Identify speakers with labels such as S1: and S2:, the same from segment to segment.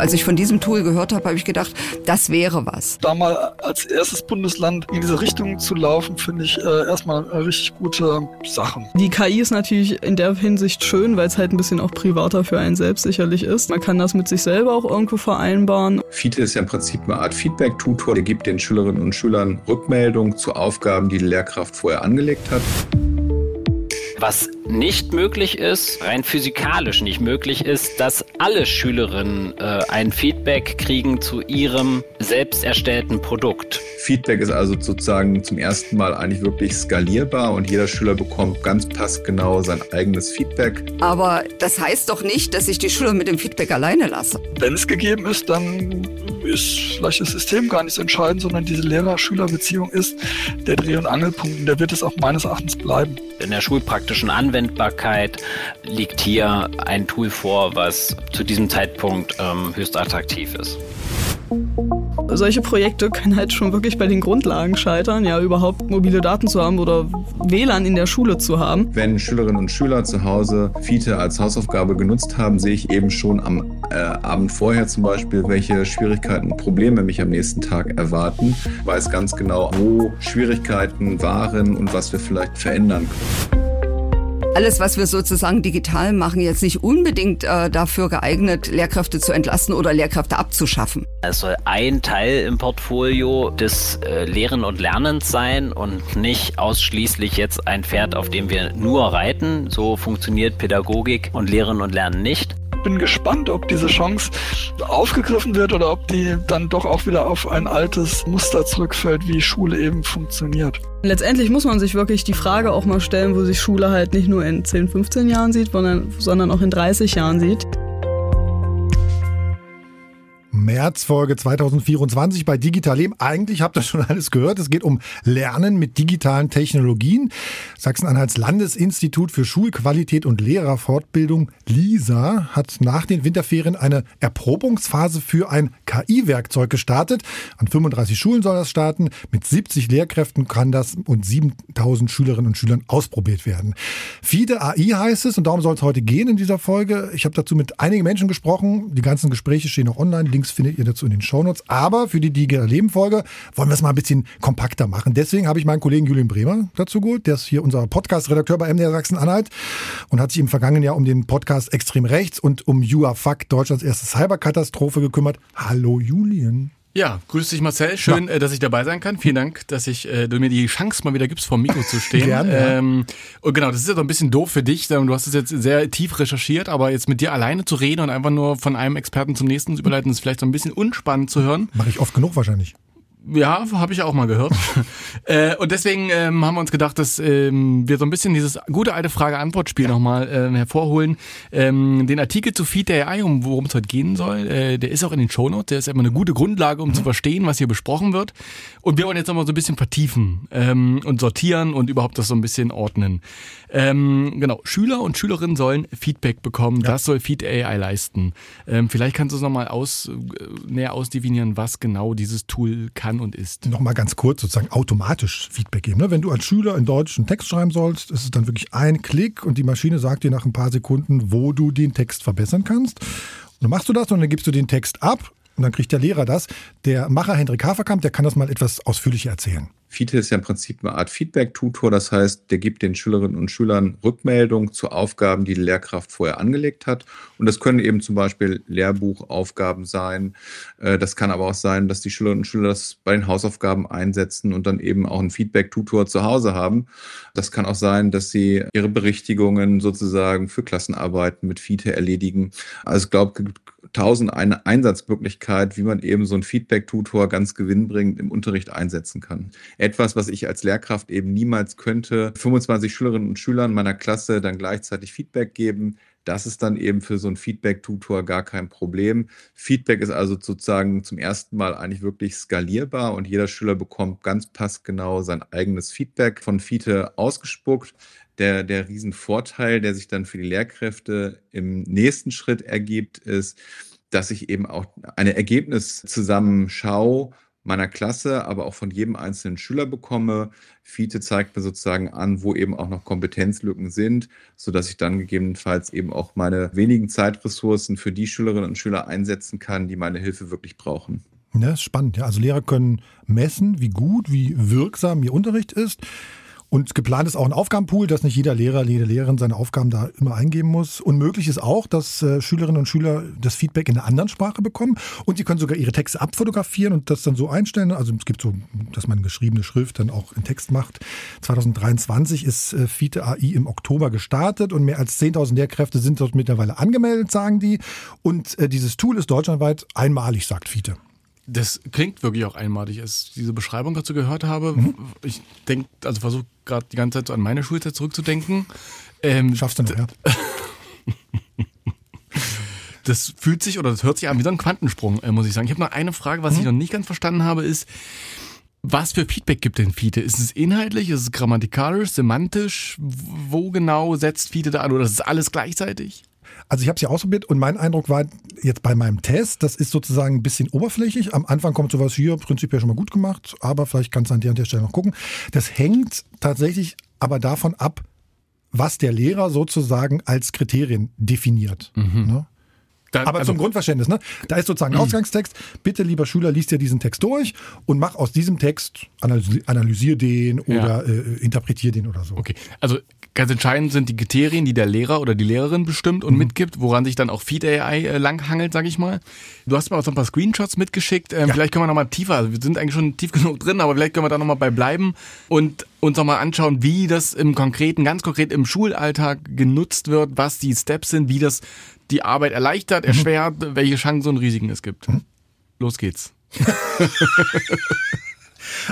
S1: Als ich von diesem Tool gehört habe, habe ich gedacht, das wäre was.
S2: Da mal als erstes Bundesland in diese Richtung zu laufen, finde ich äh, erstmal eine richtig gute Sache.
S3: Die KI ist natürlich in der Hinsicht schön, weil es halt ein bisschen auch privater für einen selbst sicherlich ist. Man kann das mit sich selber auch irgendwo vereinbaren.
S4: FITE ist ja im Prinzip eine Art Feedback-Tutor. Der gibt den Schülerinnen und Schülern Rückmeldung zu Aufgaben, die die Lehrkraft vorher angelegt hat.
S5: Was nicht möglich ist, rein physikalisch nicht möglich ist, dass alle Schülerinnen äh, ein Feedback kriegen zu ihrem selbst erstellten Produkt.
S4: Feedback ist also sozusagen zum ersten Mal eigentlich wirklich skalierbar und jeder Schüler bekommt ganz passgenau sein eigenes Feedback.
S1: Aber das heißt doch nicht, dass ich die Schüler mit dem Feedback alleine lasse.
S2: Wenn es gegeben ist, dann ist vielleicht das System gar nicht so entscheidend, sondern diese Lehrer-Schüler-Beziehung ist der Dreh- und Angelpunkt und der wird es auch meines Erachtens bleiben.
S5: In der schulpraktischen Anwendbarkeit liegt hier ein Tool vor, was zu diesem Zeitpunkt ähm, höchst attraktiv ist.
S3: Solche Projekte können halt schon wirklich bei den Grundlagen scheitern, ja, überhaupt mobile Daten zu haben oder WLAN in der Schule zu haben.
S4: Wenn Schülerinnen und Schüler zu Hause FITE als Hausaufgabe genutzt haben, sehe ich eben schon am äh, Abend vorher zum Beispiel, welche Schwierigkeiten und Probleme mich am nächsten Tag erwarten, weiß ganz genau, wo Schwierigkeiten waren und was wir vielleicht verändern können
S1: alles, was wir sozusagen digital machen, jetzt nicht unbedingt äh, dafür geeignet, Lehrkräfte zu entlasten oder Lehrkräfte abzuschaffen.
S5: Es soll ein Teil im Portfolio des äh, Lehren und Lernens sein und nicht ausschließlich jetzt ein Pferd, auf dem wir nur reiten. So funktioniert Pädagogik und Lehren und Lernen nicht
S2: bin gespannt, ob diese Chance aufgegriffen wird oder ob die dann doch auch wieder auf ein altes Muster zurückfällt, wie Schule eben funktioniert.
S3: Letztendlich muss man sich wirklich die Frage auch mal stellen, wo sich Schule halt nicht nur in 10, 15 Jahren sieht, sondern auch in 30 Jahren sieht.
S6: Märzfolge 2024 bei Digital Leben. Eigentlich habt ihr schon alles gehört. Es geht um Lernen mit digitalen Technologien. Sachsen-Anhalts Landesinstitut für Schulqualität und Lehrerfortbildung, LISA, hat nach den Winterferien eine Erprobungsphase für ein KI-Werkzeug gestartet. An 35 Schulen soll das starten. Mit 70 Lehrkräften kann das und 7000 Schülerinnen und Schülern ausprobiert werden. FIDE AI heißt es und darum soll es heute gehen in dieser Folge. Ich habe dazu mit einigen Menschen gesprochen. Die ganzen Gespräche stehen noch online. Links findet ihr dazu in den Shownotes. Aber für die Digital Leben Folge wollen wir es mal ein bisschen kompakter machen. Deswegen habe ich meinen Kollegen Julian Bremer dazu geholt. Der ist hier unser Podcast-Redakteur bei MDR Sachsen-Anhalt und hat sich im vergangenen Jahr um den Podcast Extrem Rechts und um UAFAC, Deutschlands erste Cyberkatastrophe, gekümmert. Hallo Julian.
S7: Ja, grüß dich Marcel. Schön, ja. Äh, dass ich dabei sein kann. Vielen Dank, dass ich, äh, du mir die Chance mal wieder gibst, vor dem Mikro zu stehen.
S6: Gerne. Ähm,
S7: und genau, das ist ja so ein bisschen doof für dich. Du hast es jetzt sehr tief recherchiert, aber jetzt mit dir alleine zu reden und einfach nur von einem Experten zum nächsten zu überleiten, ist vielleicht so ein bisschen unspannend zu hören.
S6: Mache ich oft genug wahrscheinlich.
S7: Ja, habe ich auch mal gehört. äh, und deswegen ähm, haben wir uns gedacht, dass ähm, wir so ein bisschen dieses gute alte Frage-Antwort-Spiel ja. nochmal ähm, hervorholen. Ähm, den Artikel zu Feed der AI, um worum es heute gehen soll, äh, der ist auch in den Shownotes. Der ist immer eine gute Grundlage, um mhm. zu verstehen, was hier besprochen wird. Und wir wollen jetzt nochmal so ein bisschen vertiefen ähm, und sortieren und überhaupt das so ein bisschen ordnen. Ähm, genau, Schüler und Schülerinnen sollen Feedback bekommen. Ja. Das soll Feed AI leisten. Ähm, vielleicht kannst du es nochmal aus, äh, näher ausdefinieren, was genau dieses Tool kann kann und ist.
S6: Nochmal ganz kurz sozusagen automatisch Feedback geben. Ne? Wenn du als Schüler in Deutsch einen Text schreiben sollst, ist es dann wirklich ein Klick und die Maschine sagt dir nach ein paar Sekunden, wo du den Text verbessern kannst. Und dann machst du das und dann gibst du den Text ab und dann kriegt der Lehrer das. Der Macher Hendrik Haferkamp, der kann das mal etwas ausführlicher erzählen.
S4: FITE ist ja im Prinzip eine Art Feedback-Tutor. Das heißt, der gibt den Schülerinnen und Schülern Rückmeldung zu Aufgaben, die die Lehrkraft vorher angelegt hat. Und das können eben zum Beispiel Lehrbuchaufgaben sein. Äh, das kann aber auch sein, dass die Schülerinnen und Schüler das bei den Hausaufgaben einsetzen und dann eben auch einen Feedback-Tutor zu Hause haben. Das kann auch sein, dass sie ihre Berichtigungen sozusagen für Klassenarbeiten mit FITE erledigen. Also ich glaube, tausend eine Einsatzmöglichkeit, wie man eben so einen Feedback-Tutor ganz gewinnbringend im Unterricht einsetzen kann. Etwas, was ich als Lehrkraft eben niemals könnte, 25 Schülerinnen und Schülern meiner Klasse dann gleichzeitig Feedback geben. Das ist dann eben für so einen Feedback-Tutor gar kein Problem. Feedback ist also sozusagen zum ersten Mal eigentlich wirklich skalierbar und jeder Schüler bekommt ganz passgenau sein eigenes Feedback von FITE ausgespuckt der, der Riesenvorteil, der sich dann für die Lehrkräfte im nächsten Schritt ergibt, ist, dass ich eben auch eine Ergebniszusammenschaue meiner Klasse, aber auch von jedem einzelnen Schüler bekomme. Fiete zeigt mir sozusagen an, wo eben auch noch Kompetenzlücken sind, sodass ich dann gegebenenfalls eben auch meine wenigen Zeitressourcen für die Schülerinnen und Schüler einsetzen kann, die meine Hilfe wirklich brauchen.
S6: Ja, ist spannend. Ja. Also Lehrer können messen, wie gut, wie wirksam ihr Unterricht ist. Und geplant ist auch ein Aufgabenpool, dass nicht jeder Lehrer, jede Lehrerin seine Aufgaben da immer eingeben muss. Und möglich ist auch, dass äh, Schülerinnen und Schüler das Feedback in einer anderen Sprache bekommen. Und sie können sogar ihre Texte abfotografieren und das dann so einstellen. Also es gibt so, dass man geschriebene Schrift dann auch in Text macht. 2023 ist äh, FITE AI im Oktober gestartet und mehr als 10.000 Lehrkräfte sind dort mittlerweile angemeldet, sagen die. Und äh, dieses Tool ist deutschlandweit einmalig, sagt FITE.
S7: Das klingt wirklich auch einmalig. Als diese Beschreibung dazu gehört habe, mhm. ich denke, also versuche gerade die ganze Zeit so an meine Schulzeit zurückzudenken.
S6: Ähm, Schaffst du noch, ja.
S7: das fühlt sich oder das hört sich an wie so ein Quantensprung, äh, muss ich sagen. Ich habe noch eine Frage, was mhm. ich noch nicht ganz verstanden habe, ist, was für Feedback gibt denn FIDE? Ist es inhaltlich, ist es grammatikalisch, semantisch? Wo genau setzt FIDE da an oder ist es alles gleichzeitig?
S6: Also ich habe es ja ausprobiert und mein Eindruck war jetzt bei meinem Test, das ist sozusagen ein bisschen oberflächlich. Am Anfang kommt sowas hier, prinzipiell schon mal gut gemacht, aber vielleicht kannst du an der, an der Stelle noch gucken. Das hängt tatsächlich aber davon ab, was der Lehrer sozusagen als Kriterien definiert. Mhm. Ne? Da, Aber also, zum Grundverständnis, ne? Da ist sozusagen ein Ausgangstext. Bitte, lieber Schüler, liest dir diesen Text durch und mach aus diesem Text, analysier, analysier den oder ja. äh, interpretier den oder so.
S7: Okay, also ganz entscheidend sind die Kriterien, die der Lehrer oder die Lehrerin bestimmt und mhm. mitgibt, woran sich dann auch Feed AI äh, langhangelt, sag ich mal. Du hast mir auch so ein paar Screenshots mitgeschickt. Ähm, ja. Vielleicht können wir nochmal tiefer, also wir sind eigentlich schon tief genug drin, aber vielleicht können wir da nochmal bei bleiben und uns nochmal anschauen, wie das im Konkreten, ganz konkret im Schulalltag genutzt wird, was die Steps sind, wie das die Arbeit erleichtert, mhm. erschwert, welche Chancen und Risiken es gibt. Mhm. Los geht's.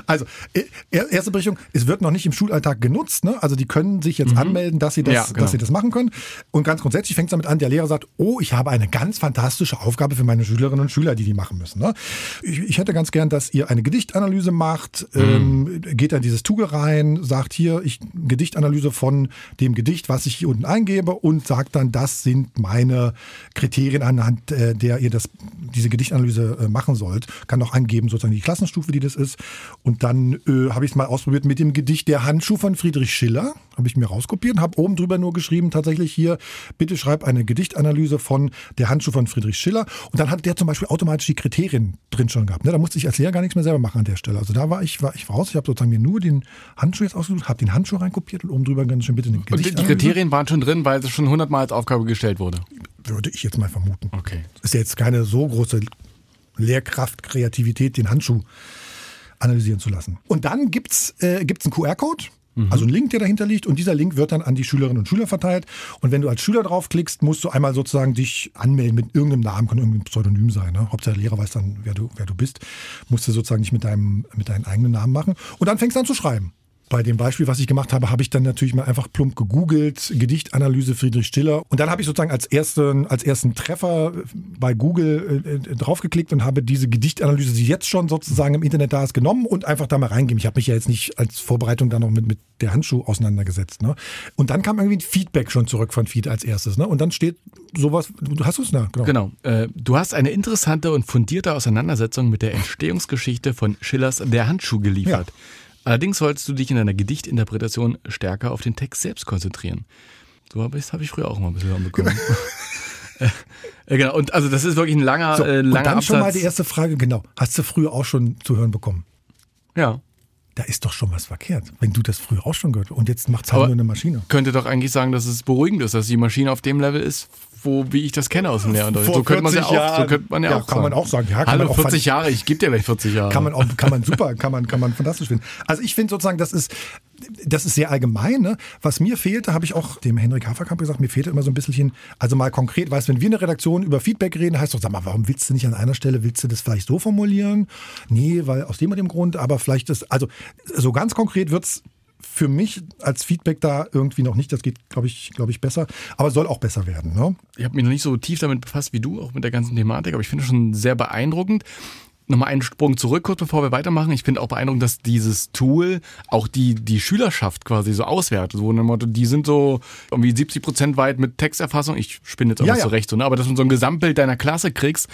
S6: Also, äh, erste Berichtung, es wird noch nicht im Schulalltag genutzt. Ne? Also die können sich jetzt mhm. anmelden, dass sie, das, ja, genau. dass sie das machen können. Und ganz grundsätzlich fängt es damit an, der Lehrer sagt, oh, ich habe eine ganz fantastische Aufgabe für meine Schülerinnen und Schüler, die die machen müssen. Ne? Ich, ich, hätte ganz gern, dass ihr eine Gedichtanalyse macht, mhm. ähm, geht dann dieses Tugel rein, sagt hier, ich Gedichtanalyse von dem Gedicht, was ich hier unten eingebe und sagt dann, das sind meine Kriterien, anhand äh, der ihr das, diese Gedichtanalyse äh, machen sollt. Kann auch angeben, sozusagen die Klassenstufe, die das ist. Und dann äh, habe ich es mal ausprobiert mit dem Gedicht Der Handschuh von Friedrich Schiller. Habe ich mir rauskopiert und habe oben drüber nur geschrieben, tatsächlich hier, bitte schreib eine Gedichtanalyse von Der Handschuh von Friedrich Schiller. Und dann hat der zum Beispiel automatisch die Kriterien drin schon gehabt. Ne? Da musste ich als Lehrer gar nichts mehr selber machen an der Stelle. Also da war ich, war ich raus. Ich habe sozusagen mir nur den Handschuh jetzt ausgesucht, habe den Handschuh reinkopiert und oben drüber ganz schön bitte eine
S7: Und die Kriterien waren schon drin, weil es schon hundertmal als Aufgabe gestellt wurde?
S6: Würde ich jetzt mal vermuten.
S7: Okay.
S6: Ist ja jetzt keine so große Lehrkraft, Kreativität, den Handschuh analysieren zu lassen. Und dann gibt's äh, gibt's einen QR-Code, mhm. also einen Link, der dahinter liegt, und dieser Link wird dann an die Schülerinnen und Schüler verteilt. Und wenn du als Schüler draufklickst, musst du einmal sozusagen dich anmelden mit irgendeinem Namen, kann irgendein Pseudonym sein. Ne? Hauptsache der Lehrer weiß dann, wer du, wer du bist. Musst du sozusagen nicht mit deinem, mit deinem eigenen Namen machen. Und dann fängst du an zu schreiben. Bei dem Beispiel, was ich gemacht habe, habe ich dann natürlich mal einfach plump gegoogelt, Gedichtanalyse Friedrich Stiller. Und dann habe ich sozusagen als ersten, als ersten Treffer bei Google äh, draufgeklickt und habe diese Gedichtanalyse, die jetzt schon sozusagen im Internet da ist, genommen und einfach da mal reingegeben. Ich habe mich ja jetzt nicht als Vorbereitung da noch mit, mit der Handschuh auseinandergesetzt. Ne? Und dann kam irgendwie ein Feedback schon zurück von Feed als erstes. Ne? Und dann steht sowas, du hast es, ne?
S7: Genau. genau. Äh, du hast eine interessante und fundierte Auseinandersetzung mit der Entstehungsgeschichte von Schillers Der Handschuh geliefert. Ja. Allerdings solltest du dich in deiner Gedichtinterpretation stärker auf den Text selbst konzentrieren. So habe ich, hab ich früher auch mal ein bisschen bekommen. Genau. äh, genau, und also das ist wirklich ein langer, so, äh, langer und dann
S6: Absatz. schon mal die erste Frage, genau. Hast du früher auch schon zu hören bekommen?
S7: Ja.
S6: Da ist doch schon was verkehrt, wenn du das früher auch schon gehört hast. Und jetzt macht es halt nur eine Maschine.
S7: Könnte doch eigentlich sagen, dass es beruhigend ist, dass die Maschine auf dem Level ist, wo, wie ich das kenne aus dem Lehrunterricht. So könnte man ja auch, so könnte man ja, ja auch
S6: kann sagen. man auch sagen. Ja,
S7: Hallo, 40 Jahre, ich gebe dir gleich 40 Jahre.
S6: Kann man auch, kann man super, kann man, kann man fantastisch finden. Also ich finde sozusagen, das ist, das ist sehr allgemein. Ne? Was mir fehlte, habe ich auch dem Henrik Haferkamp gesagt, mir fehlte immer so ein bisschen, also mal konkret, weißt wenn wir in der Redaktion über Feedback reden, heißt doch, sag mal, warum willst du nicht an einer Stelle, willst du das vielleicht so formulieren? Nee, weil aus dem und dem Grund, aber vielleicht ist, also so ganz konkret wird's für mich als Feedback da irgendwie noch nicht. Das geht, glaube ich, glaube ich, besser. Aber soll auch besser werden. Ne?
S7: Ich habe mich noch nicht so tief damit befasst wie du, auch mit der ganzen Thematik, aber ich finde es schon sehr beeindruckend. Nochmal einen Sprung zurück, kurz bevor wir weitermachen. Ich finde auch beeindruckend, dass dieses Tool auch die, die Schülerschaft quasi so auswertet. So Motto, die sind so irgendwie 70 Prozent weit mit Texterfassung. Ich spinne jetzt auch ja, nicht ja. so recht so, ne? aber dass du so ein Gesamtbild deiner Klasse kriegst,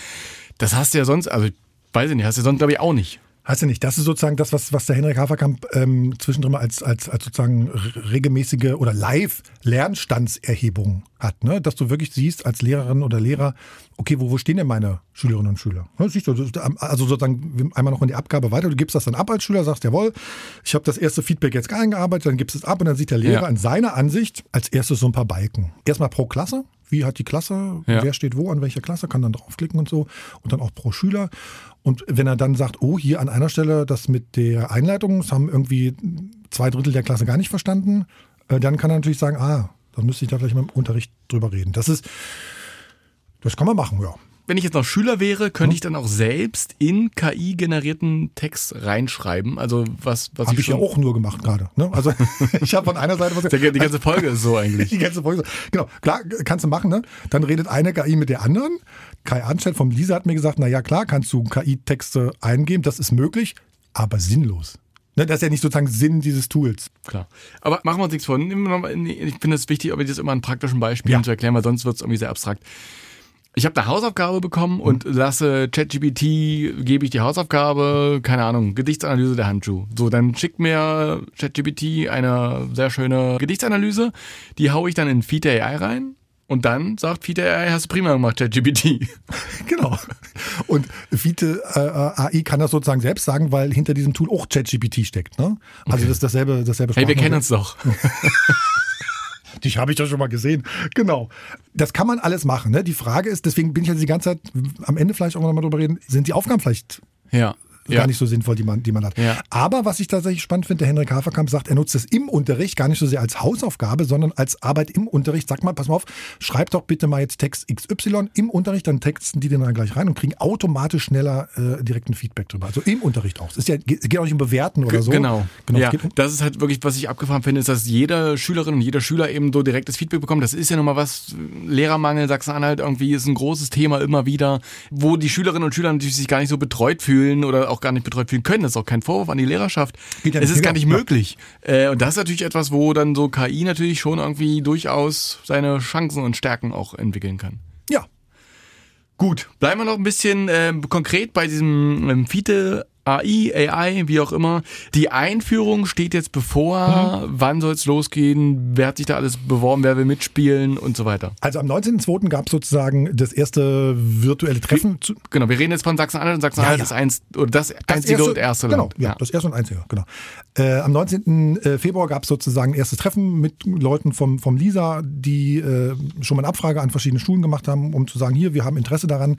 S7: das hast du ja sonst, also weiß ich nicht, hast du sonst glaube ich auch nicht.
S6: Heißt ja nicht, das ist sozusagen das, was, was der Henrik Haferkamp ähm, zwischendrin mal als, als, als sozusagen regelmäßige oder Live-Lernstandserhebung hat, ne? Dass du wirklich siehst als Lehrerin oder Lehrer, okay, wo, wo stehen denn meine Schülerinnen und Schüler? Ne? Siehst du, also sozusagen einmal noch in die Abgabe weiter, du gibst das dann ab als Schüler, sagst, jawohl, ich habe das erste Feedback jetzt eingearbeitet, dann gibst du es ab und dann sieht der Lehrer
S7: Ja.
S6: in seiner Ansicht als erstes so ein paar Balken. Erstmal pro Klasse, wie hat die Klasse,
S7: Ja.
S6: wer steht wo, an welcher Klasse, kann dann draufklicken und so und dann auch pro Schüler. Und wenn er dann sagt, oh, hier an einer Stelle das mit der Einleitung, das haben irgendwie zwei Drittel der Klasse gar nicht verstanden, äh, dann kann er natürlich sagen, ah, da müsste ich da vielleicht mal im Unterricht drüber reden. Das ist, das kann man machen, ja.
S7: Wenn ich jetzt noch Schüler wäre, könnte ich dann auch selbst in KI generierten Text reinschreiben. Also was, was
S6: Habe ich ja
S7: schon-
S6: auch nur gemacht gerade. Ne? Also ich habe von einer Seite was.
S7: Die ganze Folge ist so eigentlich.
S6: Die ganze Folge. so. Genau, klar, kannst du machen, ne? Dann redet eine KI mit der anderen. Kai Arnstedt vom Lisa hat mir gesagt, na ja, klar, kannst du KI-Texte eingeben, das ist möglich, aber sinnlos. Ne, das ist ja nicht sozusagen Sinn dieses Tools.
S7: Klar. Aber machen wir uns nichts vor. Ich finde es wichtig, ob wir das immer an praktischen Beispielen
S6: Ja.
S7: zu erklären, weil sonst wird es irgendwie sehr abstrakt. Ich habe eine Hausaufgabe bekommen und lasse ChatGPT, gebe ich die Hausaufgabe, keine Ahnung, Gedichtsanalyse der Handschuh. So, dann schickt mir ChatGPT eine sehr schöne Gedichtsanalyse, die haue ich dann in Feed AI rein und dann sagt der AI, hast du prima gemacht, ChatGPT.
S6: Genau. Und Vite äh, AI kann das sozusagen selbst sagen, weil hinter diesem Tool auch ChatGPT steckt. Ne? Also das ist dasselbe, dasselbe
S7: Hey, wir
S6: Sprachmodell.
S7: kennen uns doch.
S6: Dich habe ich doch schon mal gesehen. Genau. Das kann man alles machen. Ne? Die Frage ist, deswegen bin ich jetzt die ganze Zeit am Ende vielleicht auch noch mal drüber reden, sind die Aufgaben vielleicht
S7: Ja.
S6: Gar nicht so sinnvoll, die man, die man hat.
S7: Ja.
S6: Aber was ich tatsächlich spannend finde, der Henrik Haferkamp sagt, er nutzt es im Unterricht, gar nicht so sehr als Hausaufgabe, sondern als Arbeit im Unterricht. Sag mal, pass mal auf, schreib doch bitte mal jetzt Text XY im Unterricht, dann texten die den dann gleich rein und kriegen automatisch schneller äh, direkten Feedback drüber. Also im Unterricht auch. Es ist ja, geht auch nicht um Bewerten oder so.
S7: Genau.
S6: genau
S7: ja,
S6: um,
S7: das ist halt wirklich, was ich abgefahren finde, ist, dass jede Schülerin und jeder Schüler eben so direktes Feedback bekommt. Das ist ja nun mal was, Lehrermangel, Sachsen-Anhalt irgendwie ist ein großes Thema immer wieder, wo die Schülerinnen und Schüler natürlich sich gar nicht so betreut fühlen oder auch gar nicht betreut fühlen können. Das ist auch kein Vorwurf an die Lehrerschaft.
S6: Geht ja
S7: es ist gar nicht möglich. Äh, und das ist natürlich etwas, wo dann so KI natürlich schon irgendwie durchaus seine Chancen und Stärken auch entwickeln kann.
S6: ja,
S7: Gut, bleiben wir noch ein bisschen ähm, konkret bei diesem ähm, Fiete AI, AI, wie auch immer. Die Einführung steht jetzt bevor. Wann soll es losgehen? Wer hat sich da alles beworben? Wer will mitspielen und so weiter?
S6: also am 19.02. gab es sozusagen das erste virtuelle Treffen. Zu,
S7: Genau, wir reden jetzt von Sachsen-Anhalt und Sachsen-Anhalt
S6: Ja, ja.
S7: ist eins oder das, einzige und erste
S6: genau,
S7: Land.
S6: Ja, das erste und einzige, genau. Äh, am 19. Februar gab es sozusagen ein erstes Treffen mit Leuten vom, vom LISA, die äh, schon mal eine Abfrage an verschiedene Schulen gemacht haben, um zu sagen, hier, wir haben Interesse daran.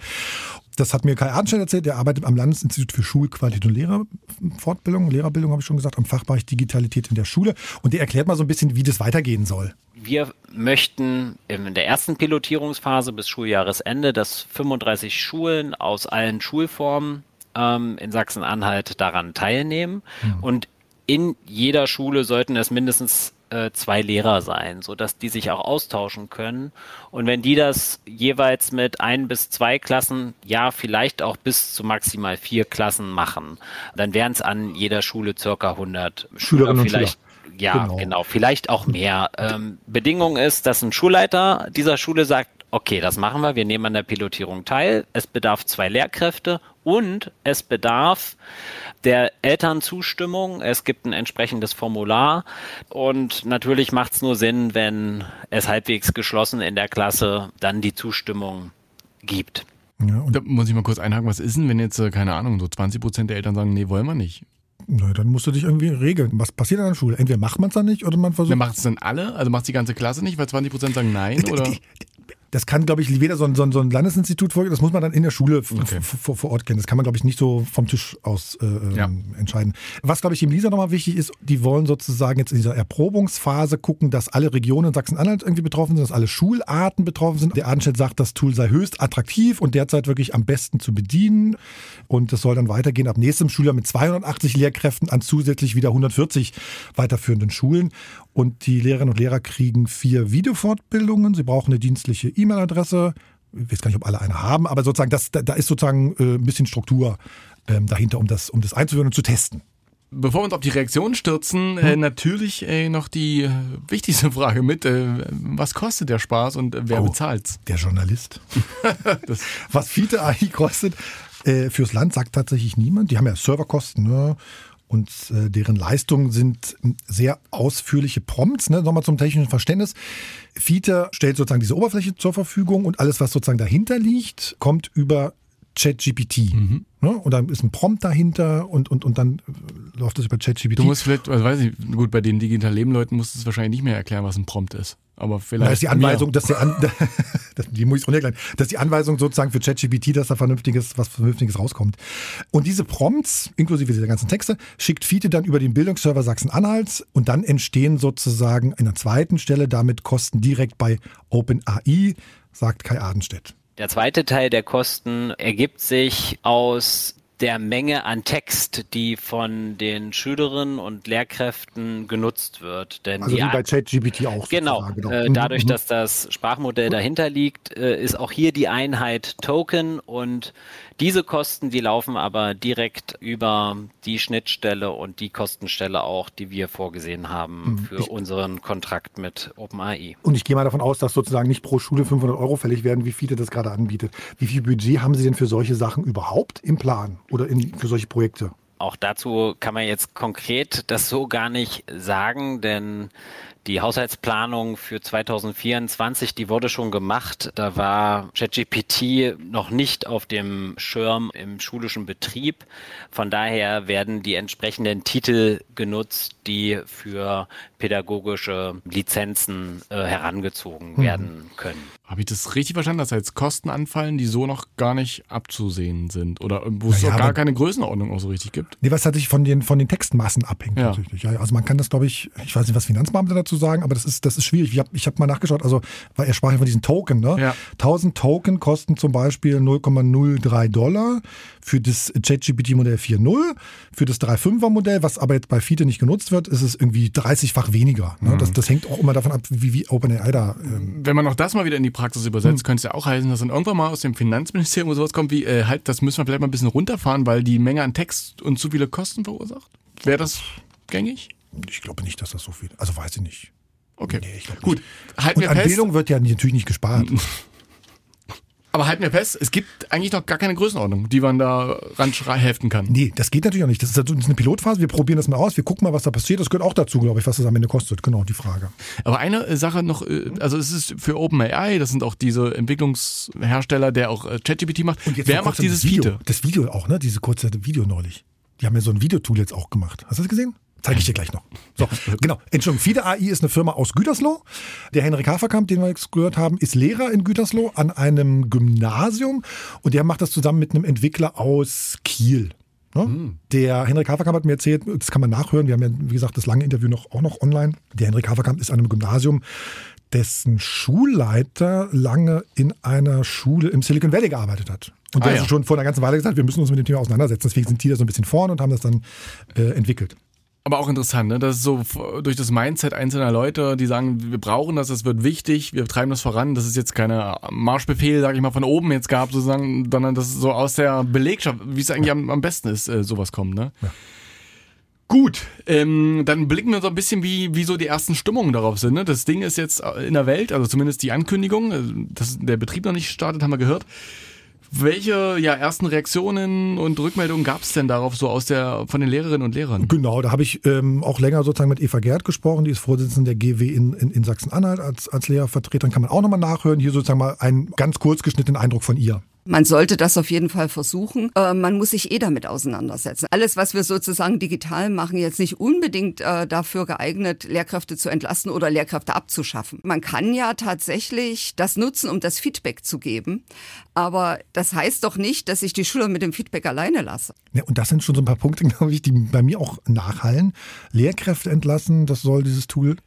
S6: Das hat mir Kai Arnstedt erzählt, der arbeitet am Landesinstitut für Schulqualität und Lehrerfortbildung, Lehrerbildung habe ich schon gesagt, am Fachbereich Digitalität in der Schule. Und der erklärt mal so ein bisschen, wie das weitergehen soll.
S5: Wir möchten in der ersten Pilotierungsphase bis Schuljahresende, dass 35 Schulen aus allen Schulformen ähm, in Sachsen-Anhalt daran teilnehmen. Und in jeder Schule sollten es mindestens äh, zwei Lehrer sein, sodass die sich auch austauschen können. Und wenn die das jeweils mit ein bis zwei Klassen, ja, vielleicht auch bis zu maximal vier Klassen machen, dann wären es an jeder Schule circa 100 Schüler,
S6: Schülerinnen und
S5: vielleicht. Ja,
S6: Genau.
S5: genau. vielleicht auch mehr. Ähm, Bedingung ist, dass ein Schulleiter dieser Schule sagt, okay, das machen wir, wir nehmen an der Pilotierung teil. Es bedarf zwei Lehrkräfte und es bedarf der Elternzustimmung. Es gibt ein entsprechendes Formular und natürlich macht es nur Sinn, wenn es halbwegs geschlossen in der Klasse dann die Zustimmung gibt.
S6: Ja, und
S7: Da muss ich mal kurz einhaken, was ist denn, wenn jetzt, äh, keine Ahnung, so 20 Prozent der Eltern sagen, nee, wollen wir nicht?
S6: na, dann musst du dich irgendwie regeln. Was passiert an der Schule? Entweder macht man es dann nicht oder man versucht.
S7: Wer macht es denn alle? Also macht die ganze Klasse nicht, weil 20 Prozent sagen nein? Oder?
S6: Das kann, glaube ich, weder so ein, so ein, Landesinstitut vorgehen, das muss man dann in der Schule
S7: Okay.
S6: vor, Ort kennen. Das kann man, glaube ich, nicht so vom Tisch aus äh, ähm,
S7: Ja.
S6: entscheiden. Was, glaube ich, im Lisa nochmal wichtig ist, die wollen sozusagen jetzt in dieser Erprobungsphase gucken, dass alle Regionen in Sachsen-Anhalt irgendwie betroffen sind, dass alle Schularten betroffen sind. Der Arnstedt sagt, das Tool sei höchst attraktiv und derzeit wirklich am besten zu bedienen. Und das soll dann weitergehen ab nächstem Schuljahr mit 280 Lehrkräften an zusätzlich wieder 140 weiterführenden Schulen. Und die Lehrerinnen und Lehrer kriegen vier Videofortbildungen. Sie brauchen eine dienstliche E-Mail-Adresse. Ich weiß gar nicht, ob alle eine haben, aber sozusagen, das, da, da ist sozusagen äh, ein bisschen Struktur ähm, dahinter, um das, um das einzuführen und zu testen.
S7: Bevor wir uns auf die Reaktion stürzen,
S6: Hm?
S7: äh, natürlich äh, noch die äh, wichtigste Frage mit. Äh, was kostet der Spaß und äh, wer
S6: Oh.
S7: bezahlt's?
S6: Der Journalist. Was Fiete AI kostet, Äh, fürs Land sagt tatsächlich niemand. Die haben ja Serverkosten, ne? Und äh, deren Leistungen sind sehr ausführliche Prompts, ne? nochmal zum technischen Verständnis. Fiete stellt sozusagen diese Oberfläche zur Verfügung und alles, was sozusagen dahinter liegt, kommt über ChatGPT. Mhm. Ne? Und dann ist ein Prompt dahinter und, und, und dann läuft das über ChatGPT.
S7: Du musst vielleicht, also weiß ich, gut, bei den digital Leben-Leuten musst du es wahrscheinlich nicht mehr erklären, was ein Prompt ist. Aber vielleicht.
S6: Da ist die Anweisung, dass der An die muss ich unerklären, dass die Anweisung sozusagen für ChatGPT, dass da vernünftiges, was Vernünftiges rauskommt. Und diese Prompts, inklusive dieser ganzen Texte, schickt Fiete dann über den Bildungsserver Sachsen-Anhalts und dann entstehen sozusagen in der zweiten Stelle damit Kosten direkt bei OpenAI, sagt Kai Adenstedt.
S5: Der zweite Teil der Kosten ergibt sich aus der Menge an Text, die von den Schülerinnen und Lehrkräften genutzt wird.
S6: Denn also wie bei ChatGPT auch.
S5: Genau. genau. Äh, dadurch, mhm. dass das Sprachmodell dahinter liegt, äh, ist auch hier die Einheit Token und diese Kosten, die laufen aber direkt über die Schnittstelle und die Kostenstelle auch, die wir vorgesehen haben mhm. für ich, unseren Kontrakt mit OpenAI.
S6: Und ich gehe mal davon aus, dass sozusagen nicht pro Schule 500 Euro fällig werden, wie viele das gerade anbietet. Wie viel Budget haben Sie denn für solche Sachen überhaupt im Plan oder in, für solche Projekte?
S5: Auch dazu kann man jetzt konkret das so gar nicht sagen, denn die Haushaltsplanung für 2024, die wurde schon gemacht. Da war ChatGPT noch nicht auf dem Schirm im schulischen Betrieb. Von daher werden die entsprechenden Titel genutzt, die für pädagogische Lizenzen äh, herangezogen hm. werden können.
S7: Habe ich das richtig verstanden, dass jetzt Kosten anfallen, die so noch gar nicht abzusehen sind? Oder wo es auch gar keine Größenordnung auch so richtig gibt?
S6: Nee, was tatsächlich von den, von den Textmassen abhängt. Ja. Tatsächlich. Also man kann das, glaube ich, ich weiß nicht, was Finanzbeamte dazu sagen, aber das ist, das ist schwierig. Ich habe ich hab mal nachgeschaut, also weil er sprach ja von diesen Token. Ne? Ja. 1000 Token kosten zum Beispiel 0,03 Dollar für das ChatGPT-Modell 4.0. Für das 3.5er Modell, was aber jetzt bei Fiete nicht genutzt wird, ist es irgendwie 30-fach weniger. Ne? Mhm. Das, das hängt auch immer davon ab, wie, wie OpenAI da...
S7: Ähm Wenn man auch das mal wieder in die Praxis übersetzt, mhm. könnte es ja auch heißen, dass dann irgendwann mal aus dem Finanzministerium sowas kommt wie, äh, halt, das müssen wir vielleicht mal ein bisschen runterfahren, weil die Menge an Text und zu viele Kosten verursacht. Wäre das gängig?
S6: Ich glaube nicht, dass das so viel. Also weiß ich nicht.
S7: Okay. Nee, Gut.
S6: Halten und an fest. Bildung wird ja natürlich nicht gespart.
S7: Aber halten wir fest, es gibt eigentlich noch gar keine Größenordnung, die man da ran heften kann.
S6: Nee, das geht natürlich auch nicht. Das ist, eine Pilotphase, wir probieren das mal aus, wir gucken mal, was da passiert. Das gehört auch dazu, glaube ich, was das am Ende kostet. Genau, die Frage.
S7: Aber eine äh, Sache noch, äh, also es ist für OpenAI, das sind auch diese Entwicklungshersteller, der auch äh, ChatGPT macht. Und jetzt Wer macht dieses
S6: Video?
S7: Video?
S6: Das Video auch, ne? Diese kurze Video neulich. Die haben ja so ein Videotool jetzt auch gemacht. Hast du das gesehen? Zeige ich dir gleich noch. So, genau. Entschuldigung, FIDE AI ist eine Firma aus Gütersloh. Der Henrik Haferkamp, den wir jetzt gehört haben, ist Lehrer in Gütersloh an einem Gymnasium und der macht das zusammen mit einem Entwickler aus Kiel. Ne? Mhm. Der Henrik Haferkamp hat mir erzählt, das kann man nachhören, wir haben ja, wie gesagt, das lange Interview noch, auch noch online. Der Henrik Haferkamp ist an einem Gymnasium, dessen Schulleiter lange in einer Schule im Silicon Valley gearbeitet hat. Und der ah, ja. schon vor einer ganzen Weile gesagt, wir müssen uns mit dem Thema auseinandersetzen. Deswegen sind die da so ein bisschen vorne und haben das dann äh, entwickelt.
S7: Aber auch interessant, ne? Das ist so durch das Mindset einzelner Leute, die sagen, wir brauchen das, es wird wichtig, wir treiben das voran. Das ist jetzt keine Marschbefehl, sag ich mal, von oben jetzt gab, sozusagen, sondern das ist so aus der Belegschaft, wie es eigentlich am, am, besten ist, äh, sowas kommt, ne? Ja. Gut, ähm, dann blicken wir so ein bisschen, wie, wie so die ersten Stimmungen darauf sind. Ne? Das Ding ist jetzt in der Welt, also zumindest die Ankündigung, äh, dass der Betrieb noch nicht startet, haben wir gehört. Welche ja, ersten Reaktionen und Rückmeldungen gab es denn darauf so aus der von den Lehrerinnen und Lehrern?
S6: Genau, da habe ich ähm, auch länger sozusagen mit Eva Gerd gesprochen, die ist Vorsitzende der GW in, in, in Sachsen-Anhalt als, als Lehrervertreterin, kann man auch nochmal nachhören. Hier sozusagen mal einen ganz kurz geschnittenen Eindruck von ihr.
S1: Man sollte das auf jeden Fall versuchen. Äh, man muss sich eh damit auseinandersetzen. Alles, was wir sozusagen digital machen, jetzt nicht unbedingt äh, dafür geeignet, Lehrkräfte zu entlasten oder Lehrkräfte abzuschaffen. Man kann ja tatsächlich das nutzen, um das Feedback zu geben. Aber das heißt doch nicht, dass ich die Schüler mit dem Feedback alleine lasse.
S6: Ja, und das sind schon so ein paar Punkte, glaube ich, die bei mir auch nachhallen. Lehrkräfte entlassen, das soll dieses Tool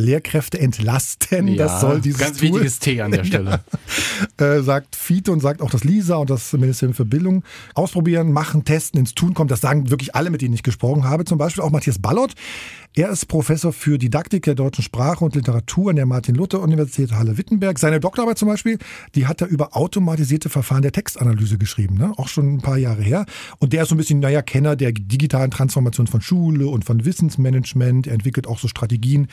S6: Lehrkräfte entlasten. Ja, das soll dieses
S7: ganz Tool, wichtiges T an der Stelle.
S6: Ja, äh, sagt Fiete und sagt auch das Lisa und das Ministerium für Bildung. Ausprobieren, machen, testen, ins Tun kommt. Das sagen wirklich alle, mit denen ich gesprochen habe. Zum Beispiel auch Matthias Ballot. Er ist Professor für Didaktik der deutschen Sprache und Literatur an der Martin-Luther-Universität Halle-Wittenberg. Seine Doktorarbeit zum Beispiel, die hat er über automatisierte Verfahren der Textanalyse geschrieben, ne? auch schon ein paar Jahre her. Und der ist so ein bisschen, naja, Kenner der digitalen Transformation von Schule und von Wissensmanagement. Er entwickelt auch so Strategien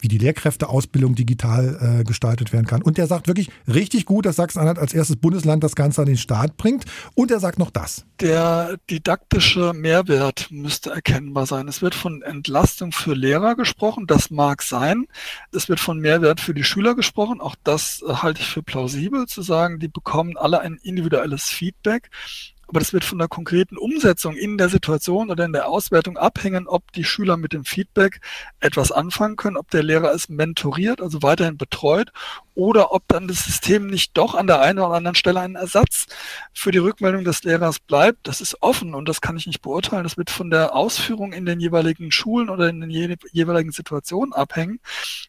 S6: wie die Lehrkräfteausbildung digital äh, gestaltet werden kann. Und der sagt wirklich richtig gut, dass Sachsen-Anhalt als erstes Bundesland das Ganze an den Start bringt. Und er sagt noch das.
S2: Der didaktische Mehrwert müsste erkennbar sein. Es wird von Entlastung für Lehrer gesprochen, das mag sein. Es wird von Mehrwert für die Schüler gesprochen, auch das äh, halte ich für plausibel zu sagen, die bekommen alle ein individuelles Feedback aber das wird von der konkreten Umsetzung in der Situation oder in der Auswertung abhängen, ob die Schüler mit dem Feedback etwas anfangen können, ob der Lehrer es mentoriert, also weiterhin betreut, oder ob dann das System nicht doch an der einen oder anderen Stelle ein Ersatz für die Rückmeldung des Lehrers bleibt. Das ist offen und das kann ich nicht beurteilen. Das wird von der Ausführung in den jeweiligen Schulen oder in den jeweiligen Situationen abhängen.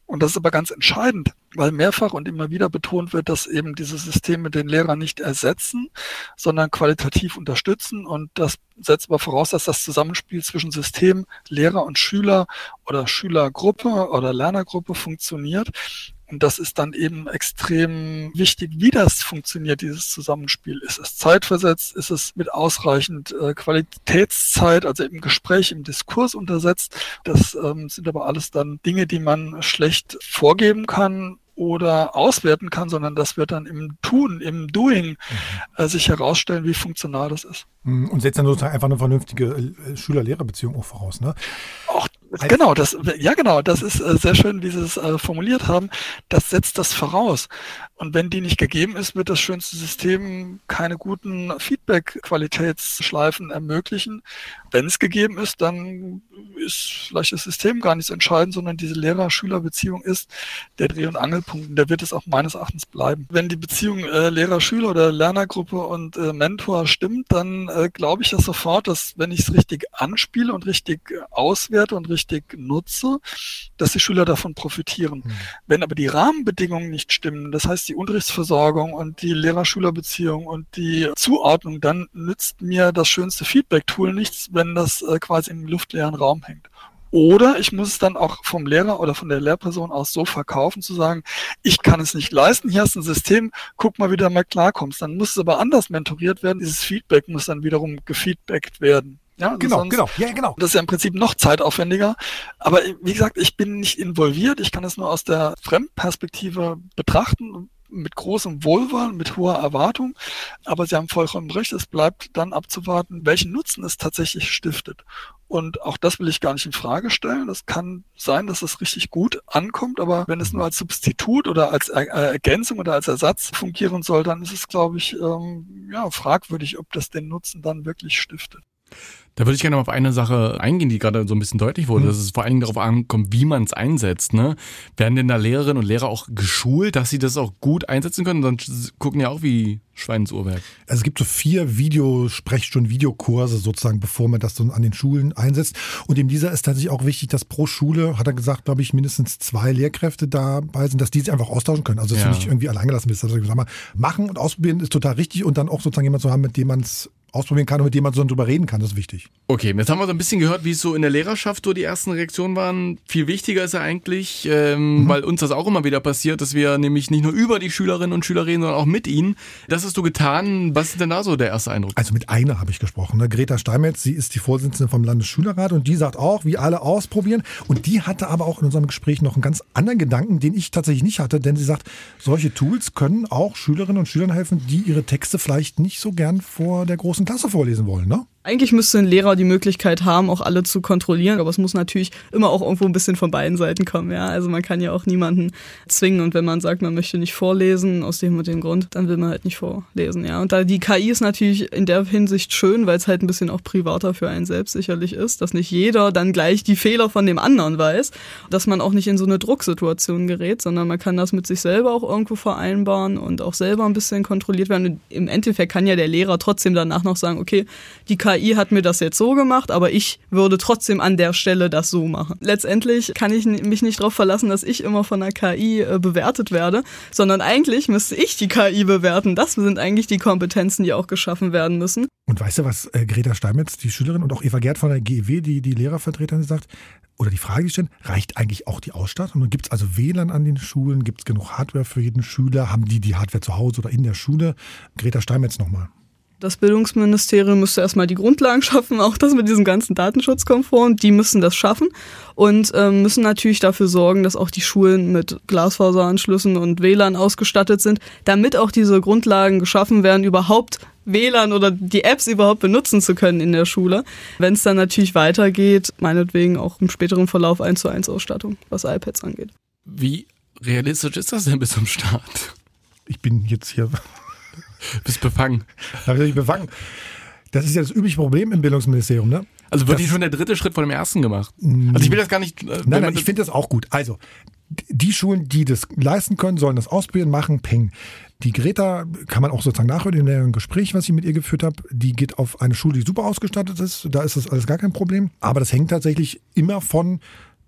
S2: Und das ist aber ganz entscheidend, weil mehrfach und immer wieder betont wird, dass eben diese Systeme den Lehrer nicht ersetzen, sondern qualitativ unterstützen. Und das setzt aber voraus, dass das Zusammenspiel zwischen System, Lehrer und Schüler oder Schülergruppe oder Lernergruppe funktioniert. Und das ist dann eben extrem wichtig, wie das funktioniert, dieses Zusammenspiel. Ist es zeitversetzt? Ist es mit ausreichend äh, Qualitätszeit, also im Gespräch, im Diskurs untersetzt? Das ähm, sind aber alles dann Dinge, die man schlecht vorgeben kann oder auswerten kann, sondern das wird dann im Tun, im Doing mhm. äh, sich herausstellen, wie funktional das ist.
S6: Mhm. Und setzt dann sozusagen einfach eine vernünftige äh, Schüler-Lehrer-Beziehung auch voraus, ne?
S2: Auch Genau, das, ja genau, das ist äh, sehr schön, wie Sie es äh, formuliert haben. Das setzt das voraus. Und wenn die nicht gegeben ist, wird das schönste System keine guten Feedback-Qualitätsschleifen ermöglichen. Wenn es gegeben ist, dann ist vielleicht das System gar nicht so entscheidend, sondern diese Lehrer-Schüler-Beziehung ist der Dreh- und Angelpunkt. Und der wird es auch meines Erachtens bleiben. Wenn die Beziehung äh, Lehrer-Schüler oder Lernergruppe und äh, Mentor stimmt, dann äh, glaube ich das sofort, dass wenn ich es richtig anspiele und richtig auswerte und richtig nutze, dass die Schüler davon profitieren. Mhm. Wenn aber die Rahmenbedingungen nicht stimmen, das heißt die die Unterrichtsversorgung und die Lehrer-Schüler-Beziehung und die Zuordnung, dann nützt mir das schönste Feedback-Tool nichts, wenn das äh, quasi im luftleeren Raum hängt. Oder ich muss es dann auch vom Lehrer oder von der Lehrperson aus so verkaufen, zu sagen, ich kann es nicht leisten, hier ist ein System, guck mal, wie du damit klarkommst. Dann muss es aber anders mentoriert werden. Dieses Feedback muss dann wiederum gefeedbackt werden. Ja, also
S6: genau, sonst, genau, ja, genau.
S2: Das ist ja im Prinzip noch zeitaufwendiger. Aber wie gesagt, ich bin nicht involviert. Ich kann es nur aus der Fremdperspektive betrachten mit großem Wohlwollen, mit hoher Erwartung. Aber Sie haben vollkommen recht, es bleibt dann abzuwarten, welchen Nutzen es tatsächlich stiftet. Und auch das will ich gar nicht in Frage stellen. Das kann sein, dass es richtig gut ankommt, aber wenn es nur als Substitut oder als er Ergänzung oder als Ersatz fungieren soll, dann ist es, glaube ich, ähm, ja, fragwürdig, ob das den Nutzen dann wirklich stiftet.
S7: Da würde ich gerne auf eine Sache eingehen, die gerade so ein bisschen deutlich wurde, mhm. dass es vor allen Dingen darauf ankommt, wie man es einsetzt. Ne? Werden denn da Lehrerinnen und Lehrer auch geschult, dass sie das auch gut einsetzen können? Sonst gucken ja auch wie Schwein ins Uhrwerk.
S6: Also es gibt so vier Videosprechstunden, Videokurse sozusagen, bevor man das so an den Schulen einsetzt. Und in dieser ist tatsächlich auch wichtig, dass pro Schule, hat er gesagt, glaube ich, mindestens zwei Lehrkräfte dabei sind, dass die sich einfach austauschen können. Also dass ja. du nicht irgendwie alleingelassen bist. Also sag mal, machen und ausprobieren ist total richtig und dann auch sozusagen jemand zu haben, mit dem man es ausprobieren kann und mit dem man so drüber reden kann, das ist wichtig.
S7: Okay, jetzt haben wir so ein bisschen gehört, wie es so in der Lehrerschaft so die ersten Reaktionen waren. Viel wichtiger ist ja eigentlich, ähm, mhm. weil uns das auch immer wieder passiert, dass wir nämlich nicht nur über die Schülerinnen und Schüler reden, sondern auch mit ihnen. Das hast du getan. Was ist denn da so der erste Eindruck?
S6: Also mit einer habe ich gesprochen. Ne? Greta Steinmetz, sie ist die Vorsitzende vom Landesschülerrat und die sagt auch, wie alle ausprobieren. Und die hatte aber auch in unserem Gespräch noch einen ganz anderen Gedanken, den ich tatsächlich nicht hatte, denn sie sagt, solche Tools können auch Schülerinnen und Schülern helfen, die ihre Texte vielleicht nicht so gern vor der großen Klasse vorlesen wollen, ne?
S3: Eigentlich müsste ein Lehrer die Möglichkeit haben, auch alle zu kontrollieren, aber es muss natürlich immer auch irgendwo ein bisschen von beiden Seiten kommen, ja. Also man kann ja auch niemanden zwingen und wenn man sagt, man möchte nicht vorlesen, aus dem und dem Grund, dann will man halt nicht vorlesen, ja. Und da die KI ist natürlich in der Hinsicht schön, weil es halt ein bisschen auch privater für einen selbst sicherlich ist, dass nicht jeder dann gleich die Fehler von dem anderen weiß, dass man auch nicht in so eine Drucksituation gerät, sondern man kann das mit sich selber auch irgendwo vereinbaren und auch selber ein bisschen kontrolliert werden. Und Im Endeffekt kann ja der Lehrer trotzdem danach noch sagen, okay, die KI KI hat mir das jetzt so gemacht, aber ich würde trotzdem an der Stelle das so machen. Letztendlich kann ich mich nicht darauf verlassen, dass ich immer von der KI äh, bewertet werde, sondern eigentlich müsste ich die KI bewerten. Das sind eigentlich die Kompetenzen, die auch geschaffen werden müssen.
S6: Und weißt du, was äh, Greta Steinmetz, die Schülerin und auch Eva Gerd von der GEW, die, die Lehrervertreterin, sagt? Oder die Frage, die stellen, reicht eigentlich auch die Ausstattung? Gibt es also WLAN an den Schulen? Gibt es genug Hardware für jeden Schüler? Haben die die Hardware zu Hause oder in der Schule? Greta Steinmetz nochmal.
S3: Das Bildungsministerium müsste erstmal die Grundlagen schaffen, auch das mit diesem ganzen Datenschutzkonform. Die müssen das schaffen und ähm, müssen natürlich dafür sorgen, dass auch die Schulen mit Glasfaseranschlüssen und WLAN ausgestattet sind, damit auch diese Grundlagen geschaffen werden, überhaupt WLAN oder die Apps überhaupt benutzen zu können in der Schule. Wenn es dann natürlich weitergeht, meinetwegen auch im späteren Verlauf 1 zu 1 Ausstattung, was iPads angeht.
S7: Wie realistisch ist das denn bis zum Start?
S6: Ich bin jetzt hier
S7: Bist befangen.
S6: Da bin ich befangen. Das ist ja das übliche Problem im Bildungsministerium, ne?
S7: Also wird
S6: Das-
S7: hier schon der dritte Schritt vor dem ersten gemacht. Also ich will das gar nicht. äh,
S6: Nein, nein, ich finde das auch gut. Also, die Schulen, die das leisten können, sollen das ausprobieren, machen, peng. Die Greta kann man auch sozusagen nachhören in dem Gespräch, was ich mit ihr geführt habe. Die geht auf eine Schule, die super ausgestattet ist. Da ist das alles gar kein Problem. Aber das hängt tatsächlich immer von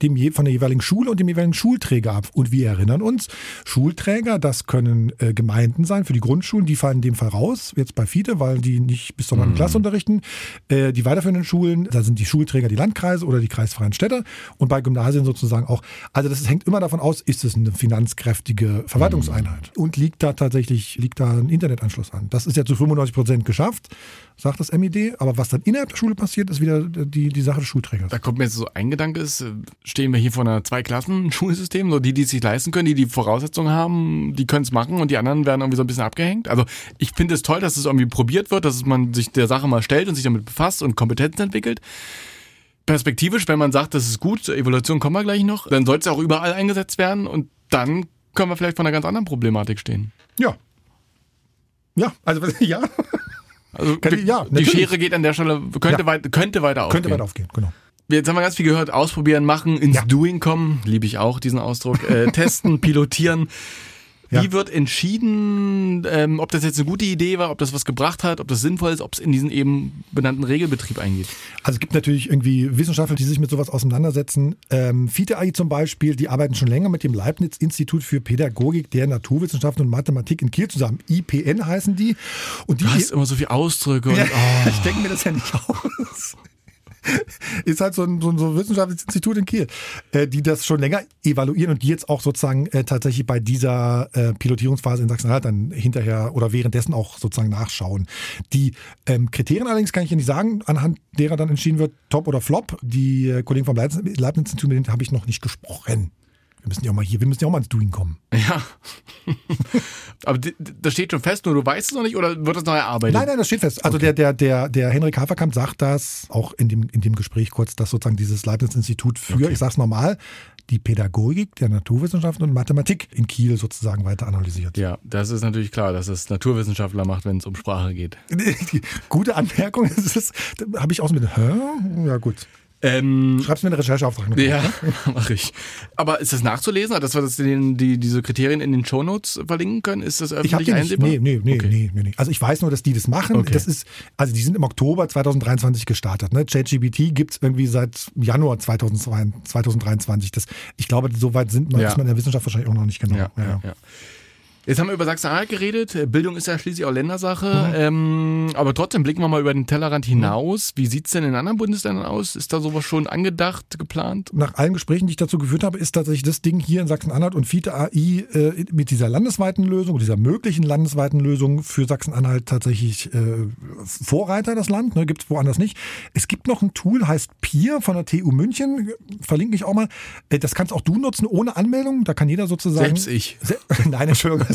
S6: dem, von der jeweiligen Schule und dem jeweiligen Schulträger ab. Und wir erinnern uns, Schulträger, das können äh, Gemeinden sein für die Grundschulen, die fallen in dem Fall raus, jetzt bei FIDE, weil die nicht bis zur 9. Klasse unterrichten. Äh, die weiterführenden Schulen, da sind die Schulträger die Landkreise oder die kreisfreien Städte und bei Gymnasien sozusagen auch. Also das hängt immer davon aus, ist es eine finanzkräftige Verwaltungseinheit und liegt da tatsächlich, liegt da ein Internetanschluss an. Das ist ja zu 95 Prozent geschafft, sagt das MID, aber was dann innerhalb der Schule passiert, ist wieder die, die Sache des Schulträgers.
S7: Da kommt mir jetzt so ein Gedanke ist, äh, stehen wir hier vor einer Zwei-Klassen-Schulsystem, so die, die es sich leisten können, die die Voraussetzungen haben, die können es machen und die anderen werden irgendwie so ein bisschen abgehängt. Also ich finde es toll, dass es irgendwie probiert wird, dass man sich der Sache mal stellt und sich damit befasst und Kompetenzen entwickelt. Perspektivisch, wenn man sagt, das ist gut, zur Evaluation kommen wir gleich noch, dann sollte es auch überall eingesetzt werden und dann können wir vielleicht vor einer ganz anderen Problematik stehen.
S6: Ja. Ja, also ja,
S7: Also
S6: Kann-
S7: die,
S6: ja,
S7: die
S6: natürlich.
S7: Schere geht an der Stelle, könnte,
S6: Ja.
S7: weit, könnte weiter aufgehen.
S6: könnte weiter aufgehen, genau.
S7: Jetzt haben wir ganz viel gehört, ausprobieren, machen, ins
S6: Ja.
S7: Doing kommen, liebe ich auch diesen Ausdruck, äh, testen, pilotieren. Wie wird entschieden, ähm, ob das jetzt eine gute Idee war, ob das was gebracht hat, ob das sinnvoll ist, ob es in diesen eben benannten Regelbetrieb eingeht?
S6: Also es gibt natürlich irgendwie Wissenschaftler, die sich mit sowas auseinandersetzen. Ähm, FITE AI zum Beispiel, die arbeiten schon länger mit dem Leibniz-Institut für Pädagogik der Naturwissenschaften und Mathematik in Kiel zusammen. IPN heißen die. Und die
S7: Du hast immer so viele Ausdrücke und
S6: ja,
S7: oh,
S6: ich denke mir das ja nicht aus. Ist halt so ein, so ein so ein wissenschaftliches Institut in Kiel, äh, die das schon länger evaluieren und die jetzt auch sozusagen äh, tatsächlich bei dieser äh, Pilotierungsphase in Sachsen-Anhalt dann hinterher oder währenddessen auch sozusagen nachschauen. Die ähm, Kriterien allerdings kann ich ja nicht sagen, anhand derer dann entschieden wird, top oder flop. Die äh, Kollegen vom Leibniz- Leibniz-Institut, mit denen habe ich noch nicht gesprochen. Wir müssen ja auch mal hier, wir müssen ja auch mal ins Doing kommen.
S7: ja. Aber das steht schon fest, nur du weißt es noch nicht oder wird das noch erarbeitet?
S6: Nein, nein, das steht fest. Also der, der, der, der Henrik Haferkamp sagt das auch in dem, in dem Gespräch kurz, dass sozusagen dieses Leibniz-Institut für, ich sag's nochmal, die Pädagogik der Naturwissenschaften und Mathematik in Kiel sozusagen weiter analysiert.
S7: Ja, das ist natürlich klar, dass es Naturwissenschaftler macht, wenn es um Sprache geht.
S6: Gute Anmerkung, das ist, da habe ich auch so mit, hä? Ja gut.
S7: Ähm,
S6: Schreib's mir eine Rechercheauftrag.
S7: Ja, mache ich. Aber ist das nachzulesen, dass wir das den, die, diese Kriterien in den Shownotes verlinken können? Ist das
S6: Ich
S7: öffentlich
S6: nicht.
S7: einsehbar?
S6: Nee, nee, nee,
S7: Okay.
S6: nee, nee, nee. Also ich weiß nur, dass die das machen.
S7: Okay.
S6: Das ist, also die sind im Oktober 2023 gestartet. Ne? ChatGPT gibt's irgendwie seit Januar 2022, 2023. Das, ich glaube, so weit sind man,
S7: Ja.
S6: ist man in der Wissenschaft wahrscheinlich auch noch nicht genau.
S7: Ja, ja. Jetzt haben wir über Sachsen-Anhalt geredet. Bildung ist ja schließlich auch Ländersache. Ähm, aber trotzdem blicken wir mal über den Tellerrand hinaus. Wie sieht's denn in anderen Bundesländern aus? Ist da sowas schon angedacht, geplant?
S6: nach allen Gesprächen, die ich dazu geführt habe, ist tatsächlich das Ding hier in Sachsen-Anhalt und FITE AI äh, mit dieser landesweiten Lösung, dieser möglichen landesweiten Lösung für Sachsen-Anhalt tatsächlich äh, Vorreiter, das Land. Ne, gibt es woanders nicht. Es gibt noch ein Tool, heißt PIR von der TU München, verlinke ich auch mal. Äh, das kannst auch du nutzen ohne Anmeldung. Da kann jeder sozusagen.
S7: Selbst ich.
S6: Se Nein, Entschuldigung.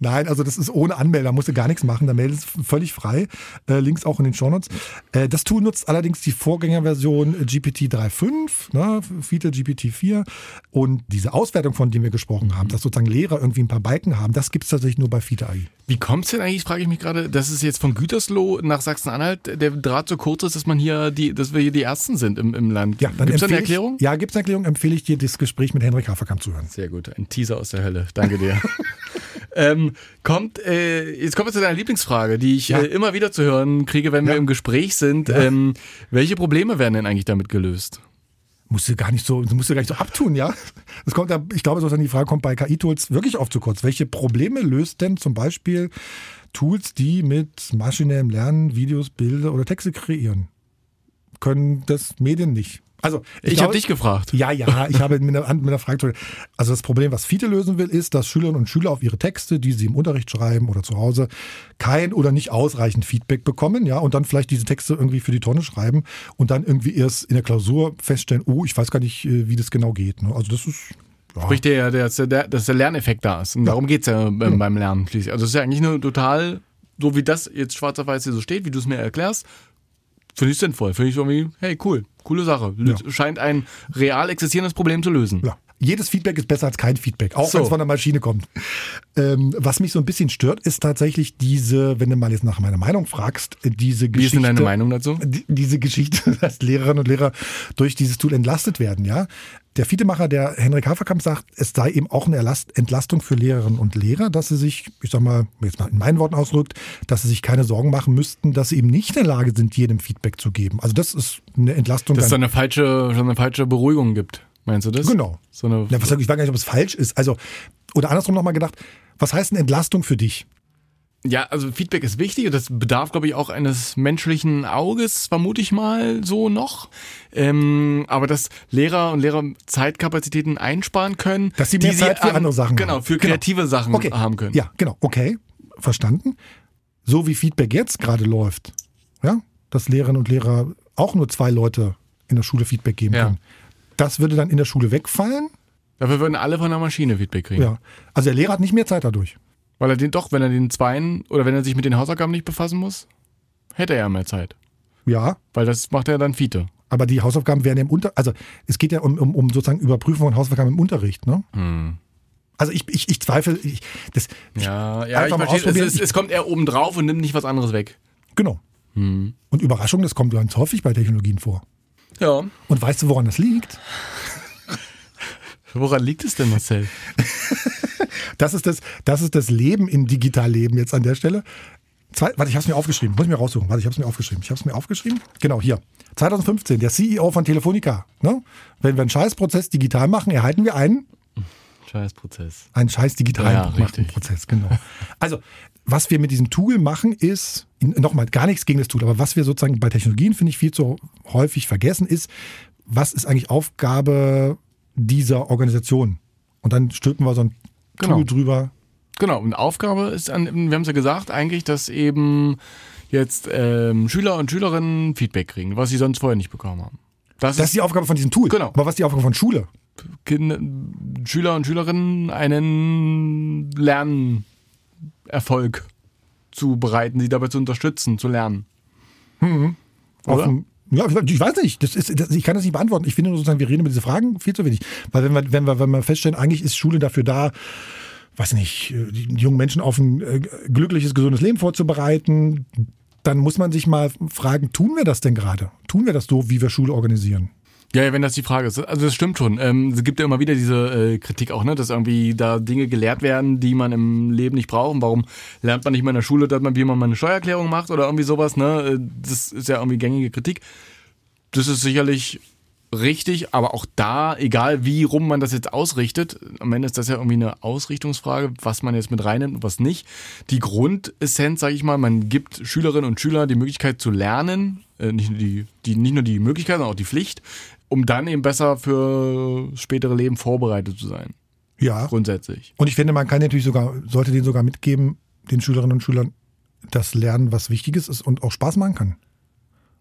S6: Nein, also das ist ohne Anmelder, musst du gar nichts machen, da meldest du völlig frei. Äh, Links auch in den Shownotes. Äh, das Tool nutzt allerdings die Vorgängerversion GPT 3.5, ne, Fiete GPT 4 und diese Auswertung, von der wir gesprochen haben, dass sozusagen Lehrer irgendwie ein paar Balken haben, das gibt es tatsächlich nur bei Fiete AI.
S7: Wie kommt's denn eigentlich, frage ich mich gerade, dass es jetzt von Gütersloh nach Sachsen-Anhalt der Draht so kurz ist, dass man hier die, dass wir hier die Ersten sind im, im Land?
S6: Ja,
S7: Gibt's da eine
S6: empfehle ich-
S7: Erklärung?
S6: Ja, gibt es eine Erklärung, empfehle ich dir, das Gespräch mit Henrik Haferkamp zu hören.
S7: Sehr gut, ein Teaser aus der Hölle. Danke dir. ähm, kommt, äh, jetzt kommen wir zu deiner Lieblingsfrage, die ich
S6: Ja.
S7: äh, immer wieder zu hören kriege, wenn wir
S6: Ja.
S7: im Gespräch sind.
S6: Ja.
S7: Ähm, welche Probleme werden denn eigentlich damit gelöst?
S6: Musst du gar nicht so, musst du gar nicht so abtun, ja? Das kommt ich glaube, sozusagen die Frage kommt bei KI-Tools wirklich oft zu kurz. Welche Probleme löst denn zum Beispiel Tools, die mit maschinellem Lernen Videos, Bilder oder Texte kreieren? Können das Medien nicht. Also
S7: Ich, ich habe dich gefragt.
S6: Ja, ja, ich habe mit einer, mit einer Frage. Also das Problem, was Fiete lösen will, ist, dass Schülerinnen und Schüler auf ihre Texte, die sie im Unterricht schreiben oder zu Hause, kein oder nicht ausreichend Feedback bekommen, ja, und dann vielleicht diese Texte irgendwie für die Tonne schreiben und dann irgendwie erst in der Klausur feststellen, oh, ich weiß gar nicht, äh, wie das genau geht. Ne? Also das ist ja.
S7: Sprich, der, der, der, dass der Lerneffekt da ist. Und darum geht's ja beim, beim Lernen schließlich. Also es ist ja eigentlich nur total, so wie das jetzt schwarz auf weiß hier so steht, wie du es mir erklärst, finde ich sinnvoll. Finde ich irgendwie, hey, cool, coole Sache.
S6: Ja.
S7: Scheint ein real existierendes Problem zu lösen.
S6: Ja. Jedes Feedback ist besser als kein Feedback, auch
S7: So.
S6: wenn es von der Maschine kommt. Ähm, was mich so ein bisschen stört, ist tatsächlich diese, wenn du mal jetzt nach meiner Meinung fragst, diese
S7: Wie ist
S6: Geschichte.
S7: denn deine Meinung dazu?
S6: die- diese Geschichte, dass Lehrerinnen und Lehrer durch dieses Tool entlastet werden, ja. Der Fietemacher, der Henrik Haferkamp sagt, es sei eben auch eine Entlastung für Lehrerinnen und Lehrer, dass sie sich, ich sag mal, jetzt mal in meinen Worten ausdrückt, dass sie sich keine Sorgen machen müssten, dass sie eben nicht in der Lage sind, jedem Feedback zu geben. Also das ist eine Entlastung.
S7: Dass es
S6: dann-
S7: eine falsche, eine falsche Beruhigung gibt. Meinst du das?
S6: Genau.
S7: So eine,
S6: ja, was, ich weiß gar nicht, ob es falsch ist. Also, oder andersrum nochmal gedacht, was heißt eine Entlastung für dich?
S7: Ja, also Feedback ist wichtig und das bedarf, glaube ich, auch eines menschlichen Auges, vermute ich mal so noch. Ähm, aber dass Lehrer und Lehrer Zeitkapazitäten einsparen können,
S6: Dass sie mehr
S7: die
S6: Zeit für
S7: ähm,
S6: andere Sachen
S7: Genau,
S6: haben.
S7: für
S6: Genau.
S7: kreative Sachen
S6: Okay.
S7: haben können.
S6: Ja, genau. Okay, verstanden. So wie Feedback jetzt gerade läuft, ja, dass Lehrerinnen und Lehrer auch nur zwei Leute in der Schule Feedback geben
S7: Ja.
S6: können. Das würde dann in der Schule wegfallen.
S7: Dafür würden alle von der Maschine Feedback kriegen.
S6: Ja. Also der Lehrer hat nicht mehr Zeit dadurch.
S7: Weil er den doch, wenn er den Zweien oder wenn er sich mit den Hausaufgaben nicht befassen muss, hätte er ja mehr Zeit.
S6: Ja,
S7: Weil das macht er dann Fiete.
S6: aber die Hausaufgaben werden im Unter, also es geht ja um, um, um sozusagen Überprüfung von Hausaufgaben im Unterricht, ne?
S7: Hm.
S6: Also ich, ich, ich zweifle, ich, das,
S7: Ja, ja, ich verstehe. Es, es, es kommt eher oben drauf und nimmt nicht was anderes weg.
S6: genau.
S7: Hm.
S6: Und Überraschung, das kommt ganz häufig bei Technologien vor.
S7: Ja.
S6: Und weißt du, woran das liegt?
S7: Woran liegt es denn, Marcel?
S6: Das ist das, das ist das Leben im Digitalleben jetzt an der Stelle. Zwei, warte, ich habe es mir aufgeschrieben. Muss ich mir raussuchen. Warte, ich habe es mir aufgeschrieben. Ich habe es mir aufgeschrieben. Genau, hier. 2015, der CEO von Telefonica. Ne? Wenn wir einen Scheißprozess digital machen, erhalten wir einen,
S7: Scheißprozess.
S6: einen scheiß digital
S7: Ja.
S6: Prozess. Genau. Also, was wir mit diesem Tool machen, ist, nochmal, gar nichts gegen das Tool, aber was wir sozusagen bei Technologien, finde ich, viel zu häufig vergessen, ist, was ist eigentlich Aufgabe dieser Organisation? Und dann stülpen wir so ein
S7: Genau.
S6: Tool drüber,
S7: Genau, und Aufgabe ist, an, wir haben es ja gesagt, eigentlich, dass eben jetzt ähm, Schüler und Schülerinnen Feedback kriegen, was sie sonst vorher nicht bekommen haben. Das,
S6: Das ist die Aufgabe von diesem Tool.
S7: Genau.
S6: Aber was ist die Aufgabe von Schule?
S7: Kinder, Schüler und Schülerinnen einen Lernerfolg zu bereiten, sie dabei zu unterstützen, zu lernen. Oder?
S6: dem- ja, ich weiß nicht. Das ist, das, ich kann das nicht beantworten. Ich finde nur sozusagen, wir reden über diese Fragen viel zu wenig. Weil wenn wir, wenn wir, wenn wir feststellen, eigentlich ist Schule dafür da, weiß nicht, die jungen Menschen auf ein äh, glückliches, gesundes Leben vorzubereiten, dann muss man sich mal fragen, tun wir das denn gerade? Tun wir das so, wie wir Schule organisieren?
S7: Ja, wenn das die Frage ist. Also das stimmt schon. Ähm, es gibt ja immer wieder diese äh, Kritik auch, ne, dass irgendwie da Dinge gelehrt werden, die man im Leben nicht braucht. Und Warum lernt man nicht mal in der Schule, dass man, wie man mal eine Steuererklärung macht oder irgendwie sowas, ne? Äh, Das ist ja irgendwie gängige Kritik. Das ist sicherlich richtig, aber auch da, egal wie rum man das jetzt ausrichtet, am Ende ist das ja irgendwie eine Ausrichtungsfrage, was man jetzt mit reinnimmt und was nicht. Die Grundessenz, sage ich mal, man gibt Schülerinnen und Schülern die Möglichkeit zu lernen, äh, nicht, nur die, die, nicht nur die Möglichkeit, sondern auch die Pflicht, um dann eben besser für spätere Leben vorbereitet zu sein.
S6: Ja.
S7: Grundsätzlich.
S6: Und ich finde, man kann natürlich sogar, sollte denen sogar mitgeben, den Schülerinnen und Schülern, das Lernen was Wichtiges ist und auch Spaß machen kann.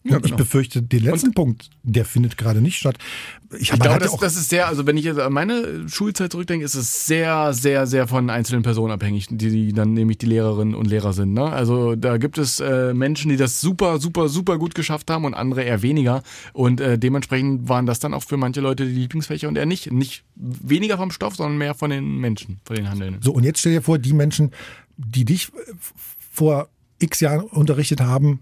S7: Ja,
S6: und ich
S7: genau.
S6: befürchte, den letzten Punkt, der findet gerade nicht statt. Ich,
S7: Ich glaube,
S6: ja
S7: das, das ist sehr, also wenn ich jetzt an meine Schulzeit zurückdenke, ist es sehr, sehr, sehr von einzelnen Personen abhängig, die, die dann nämlich die Lehrerinnen und Lehrer sind. Ne? Also da gibt es äh, Menschen, die das super, super, super gut geschafft haben und andere eher weniger. Und äh, dementsprechend waren das dann auch für manche Leute die Lieblingsfächer und eher nicht. Nicht weniger vom Stoff, sondern mehr von den Menschen, von den Handelnden.
S6: So, und jetzt stell dir vor, die Menschen, die dich äh, vor x Jahren unterrichtet haben,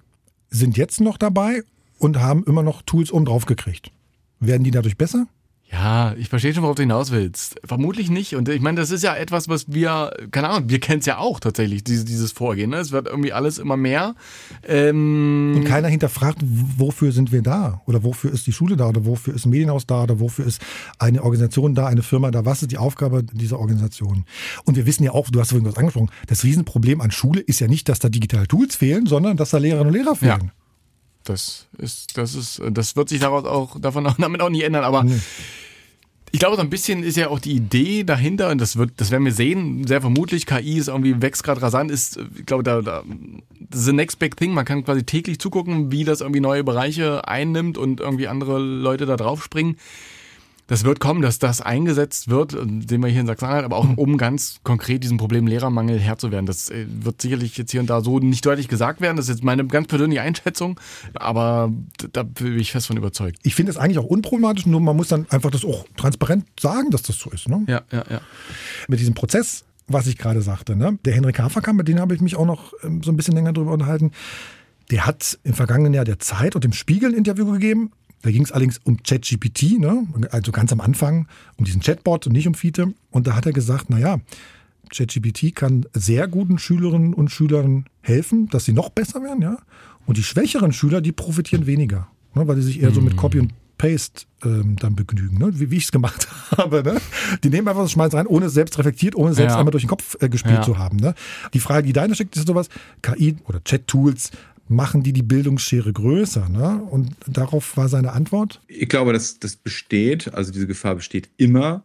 S6: sind jetzt noch dabei und haben immer noch Tools oben drauf gekriegt. Werden die dadurch besser?
S7: Ja, ich verstehe schon, worauf du hinaus willst. Vermutlich nicht. Und ich meine, das ist ja etwas, was wir, keine Ahnung, wir kennen es ja auch tatsächlich, dieses, dieses Vorgehen. Ne? Es wird irgendwie alles immer mehr. Ähm,
S6: Und keiner hinterfragt, wofür sind wir da? Oder wofür ist die Schule da? Oder wofür ist ein Medienhaus da? Oder wofür ist eine Organisation da, eine Firma da? Was ist die Aufgabe dieser Organisation? Und wir wissen ja auch, du hast vorhin was angesprochen, das Riesenproblem an Schule ist ja nicht, dass da digitale Tools fehlen, sondern dass da Lehrerinnen und Lehrer fehlen.
S7: Das ist, das ist, das wird sich daraus auch, davon auch, damit auch nicht ändern, aber nee. Ich glaube, so ein bisschen ist ja auch die Idee dahinter, und das wird, das werden wir sehen, sehr vermutlich, KI ist irgendwie, wächst gerade rasant, ist, ich glaube, da, da, the next big thing, man kann quasi täglich zugucken, wie das irgendwie neue Bereiche einnimmt und irgendwie andere Leute da drauf springen das wird kommen, dass das eingesetzt wird, den wir hier in Sachsen-Anhalt, aber auch mhm. um ganz konkret diesem Problem Lehrermangel Herr zu werden. Das äh, wird sicherlich jetzt hier und da so nicht deutlich gesagt werden. Das ist jetzt meine ganz persönliche Einschätzung, aber da bin ich fest von überzeugt.
S6: Ich finde es eigentlich auch unproblematisch, nur man muss dann einfach das auch transparent sagen, dass das so ist. Ne?
S7: Ja, ja, ja.
S6: Mit diesem Prozess, was ich gerade sagte, ne? der Henrik Haferkamp, mit dem habe ich mich auch noch ähm, so ein bisschen länger drüber unterhalten. Der hat im vergangenen Jahr der Zeit und dem Spiegel ein Interview gegeben da ging es allerdings um ChatGPT, ne? also ganz am Anfang, um diesen Chatbot und nicht um Fiete. Und da hat er gesagt, naja, ChatGPT kann sehr guten Schülerinnen und Schülern helfen, dass sie noch besser werden, ja. Und die schwächeren Schüler, die profitieren weniger, ne? weil sie sich eher so mit Copy und Paste ähm, dann begnügen, ne? wie, wie ich es gemacht habe. Ne? Die nehmen einfach das Schmalz rein, ohne selbst reflektiert, ohne selbst ja. einmal durch den Kopf äh, gespielt ja. zu haben. Ne? Die Frage, die deine schickt, ist sowas, KI oder Chat-Tools machen die die Bildungsschere größer. Ne? Und darauf war seine Antwort?
S4: Ich glaube, dass das besteht, also diese Gefahr besteht immer.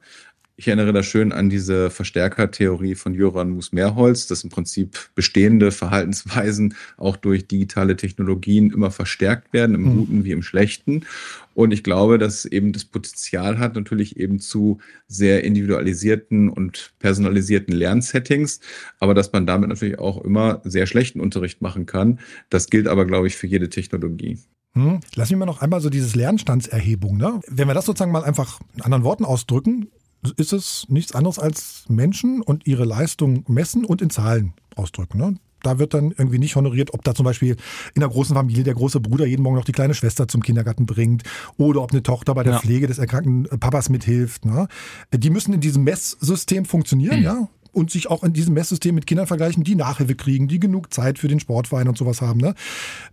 S4: Ich erinnere da schön an diese Verstärkertheorie von Jöran Mus-Mehrholz, dass im Prinzip bestehende Verhaltensweisen auch durch digitale Technologien immer verstärkt werden, im mhm. Guten wie im Schlechten. Und ich glaube, dass eben das Potenzial hat, natürlich eben zu sehr individualisierten und personalisierten Lernsettings, aber dass man damit natürlich auch immer sehr schlechten Unterricht machen kann. Das gilt aber, glaube ich, für jede Technologie.
S6: Hm. Lass mich mal noch einmal so dieses Lernstandserhebung. Ne? Wenn wir das sozusagen mal einfach in anderen Worten ausdrücken, ist es nichts anderes als Menschen und ihre Leistung messen und in Zahlen ausdrücken. Ne? Da wird dann irgendwie nicht honoriert, ob da zum Beispiel in der großen Familie der große Bruder jeden Morgen noch die kleine Schwester zum Kindergarten bringt oder ob eine Tochter bei der ja. Pflege des erkrankten Papas mithilft. Ne? Die müssen in diesem Messsystem funktionieren, mhm. ja und sich auch in diesem Messsystem mit Kindern vergleichen, die Nachhilfe kriegen, die genug Zeit für den Sportverein und sowas haben. Ne?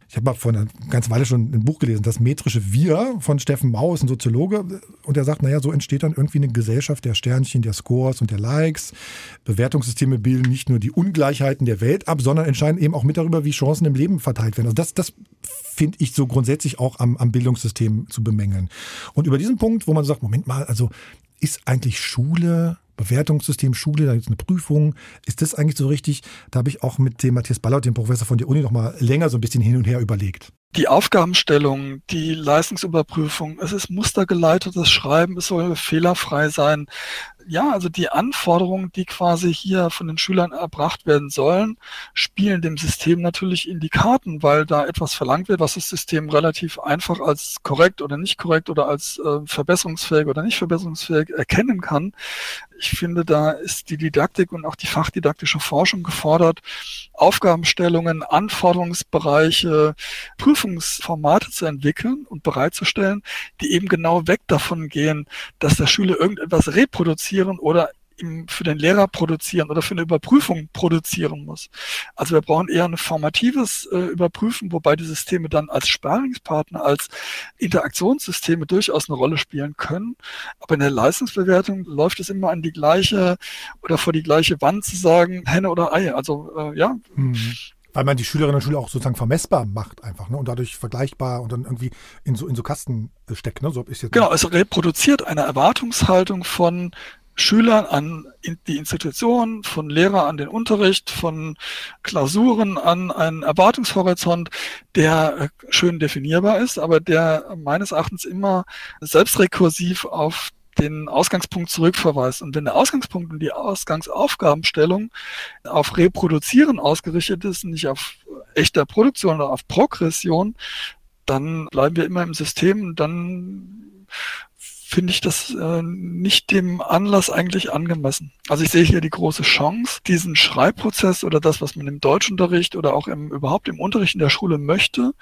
S6: Ich habe mal vor einer ganzen Weile schon ein Buch gelesen, das metrische Wir von Steffen Mau, ist ein Soziologe, und er sagt, naja, so entsteht dann irgendwie eine Gesellschaft der Sternchen, der Scores und der Likes. Bewertungssysteme bilden nicht nur die Ungleichheiten der Welt ab, sondern entscheiden eben auch mit darüber, wie Chancen im Leben verteilt werden. Also das, das finde ich so grundsätzlich auch am, am Bildungssystem zu bemängeln. Und über diesen Punkt, wo man sagt, Moment mal, also ist eigentlich Schule Bewertungssystem Schule, da gibt es eine Prüfung. Ist das eigentlich so richtig? Da habe ich auch mit dem Matthias Ballert, dem Professor von der Uni, noch mal länger so ein bisschen hin und her überlegt
S2: die Aufgabenstellung, die Leistungsüberprüfung, es ist mustergeleitetes Schreiben, es soll fehlerfrei sein. Ja, also die Anforderungen, die quasi hier von den Schülern erbracht werden sollen, spielen dem System natürlich in die Karten, weil da etwas verlangt wird, was das System relativ einfach als korrekt oder nicht korrekt oder als äh, verbesserungsfähig oder nicht verbesserungsfähig erkennen kann. Ich finde, da ist die Didaktik und auch die fachdidaktische Forschung gefordert, Aufgabenstellungen, Anforderungsbereiche, Prüfungsformate zu entwickeln und bereitzustellen, die eben genau weg davon gehen, dass der Schüler irgendetwas reproduzieren oder für den Lehrer produzieren oder für eine Überprüfung produzieren muss. Also wir brauchen eher ein formatives äh, Überprüfen, wobei die Systeme dann als Sparingspartner, als Interaktionssysteme durchaus eine Rolle spielen können. Aber in der Leistungsbewertung läuft es immer an die gleiche oder vor die gleiche Wand zu sagen, Henne oder Ei. Also äh, ja,
S6: mhm. Weil man die Schülerinnen und Schüler auch sozusagen vermessbar macht einfach ne? und dadurch vergleichbar und dann irgendwie in so, in so Kasten äh, steckt. Ne? So
S2: ist jetzt genau, es reproduziert eine Erwartungshaltung von Schülern an die Institution, von Lehrer an den Unterricht, von Klausuren an einen Erwartungshorizont, der äh, schön definierbar ist, aber der meines Erachtens immer selbstrekursiv auf den Ausgangspunkt zurückverweist. Und wenn der Ausgangspunkt und die Ausgangsaufgabenstellung auf Reproduzieren ausgerichtet ist, nicht auf echter Produktion oder auf Progression, dann bleiben wir immer im System und dann finde ich das äh, nicht dem Anlass eigentlich angemessen. Also ich sehe hier die große Chance, diesen Schreibprozess oder das, was man im Deutschunterricht oder auch im, überhaupt im Unterricht in der Schule möchte,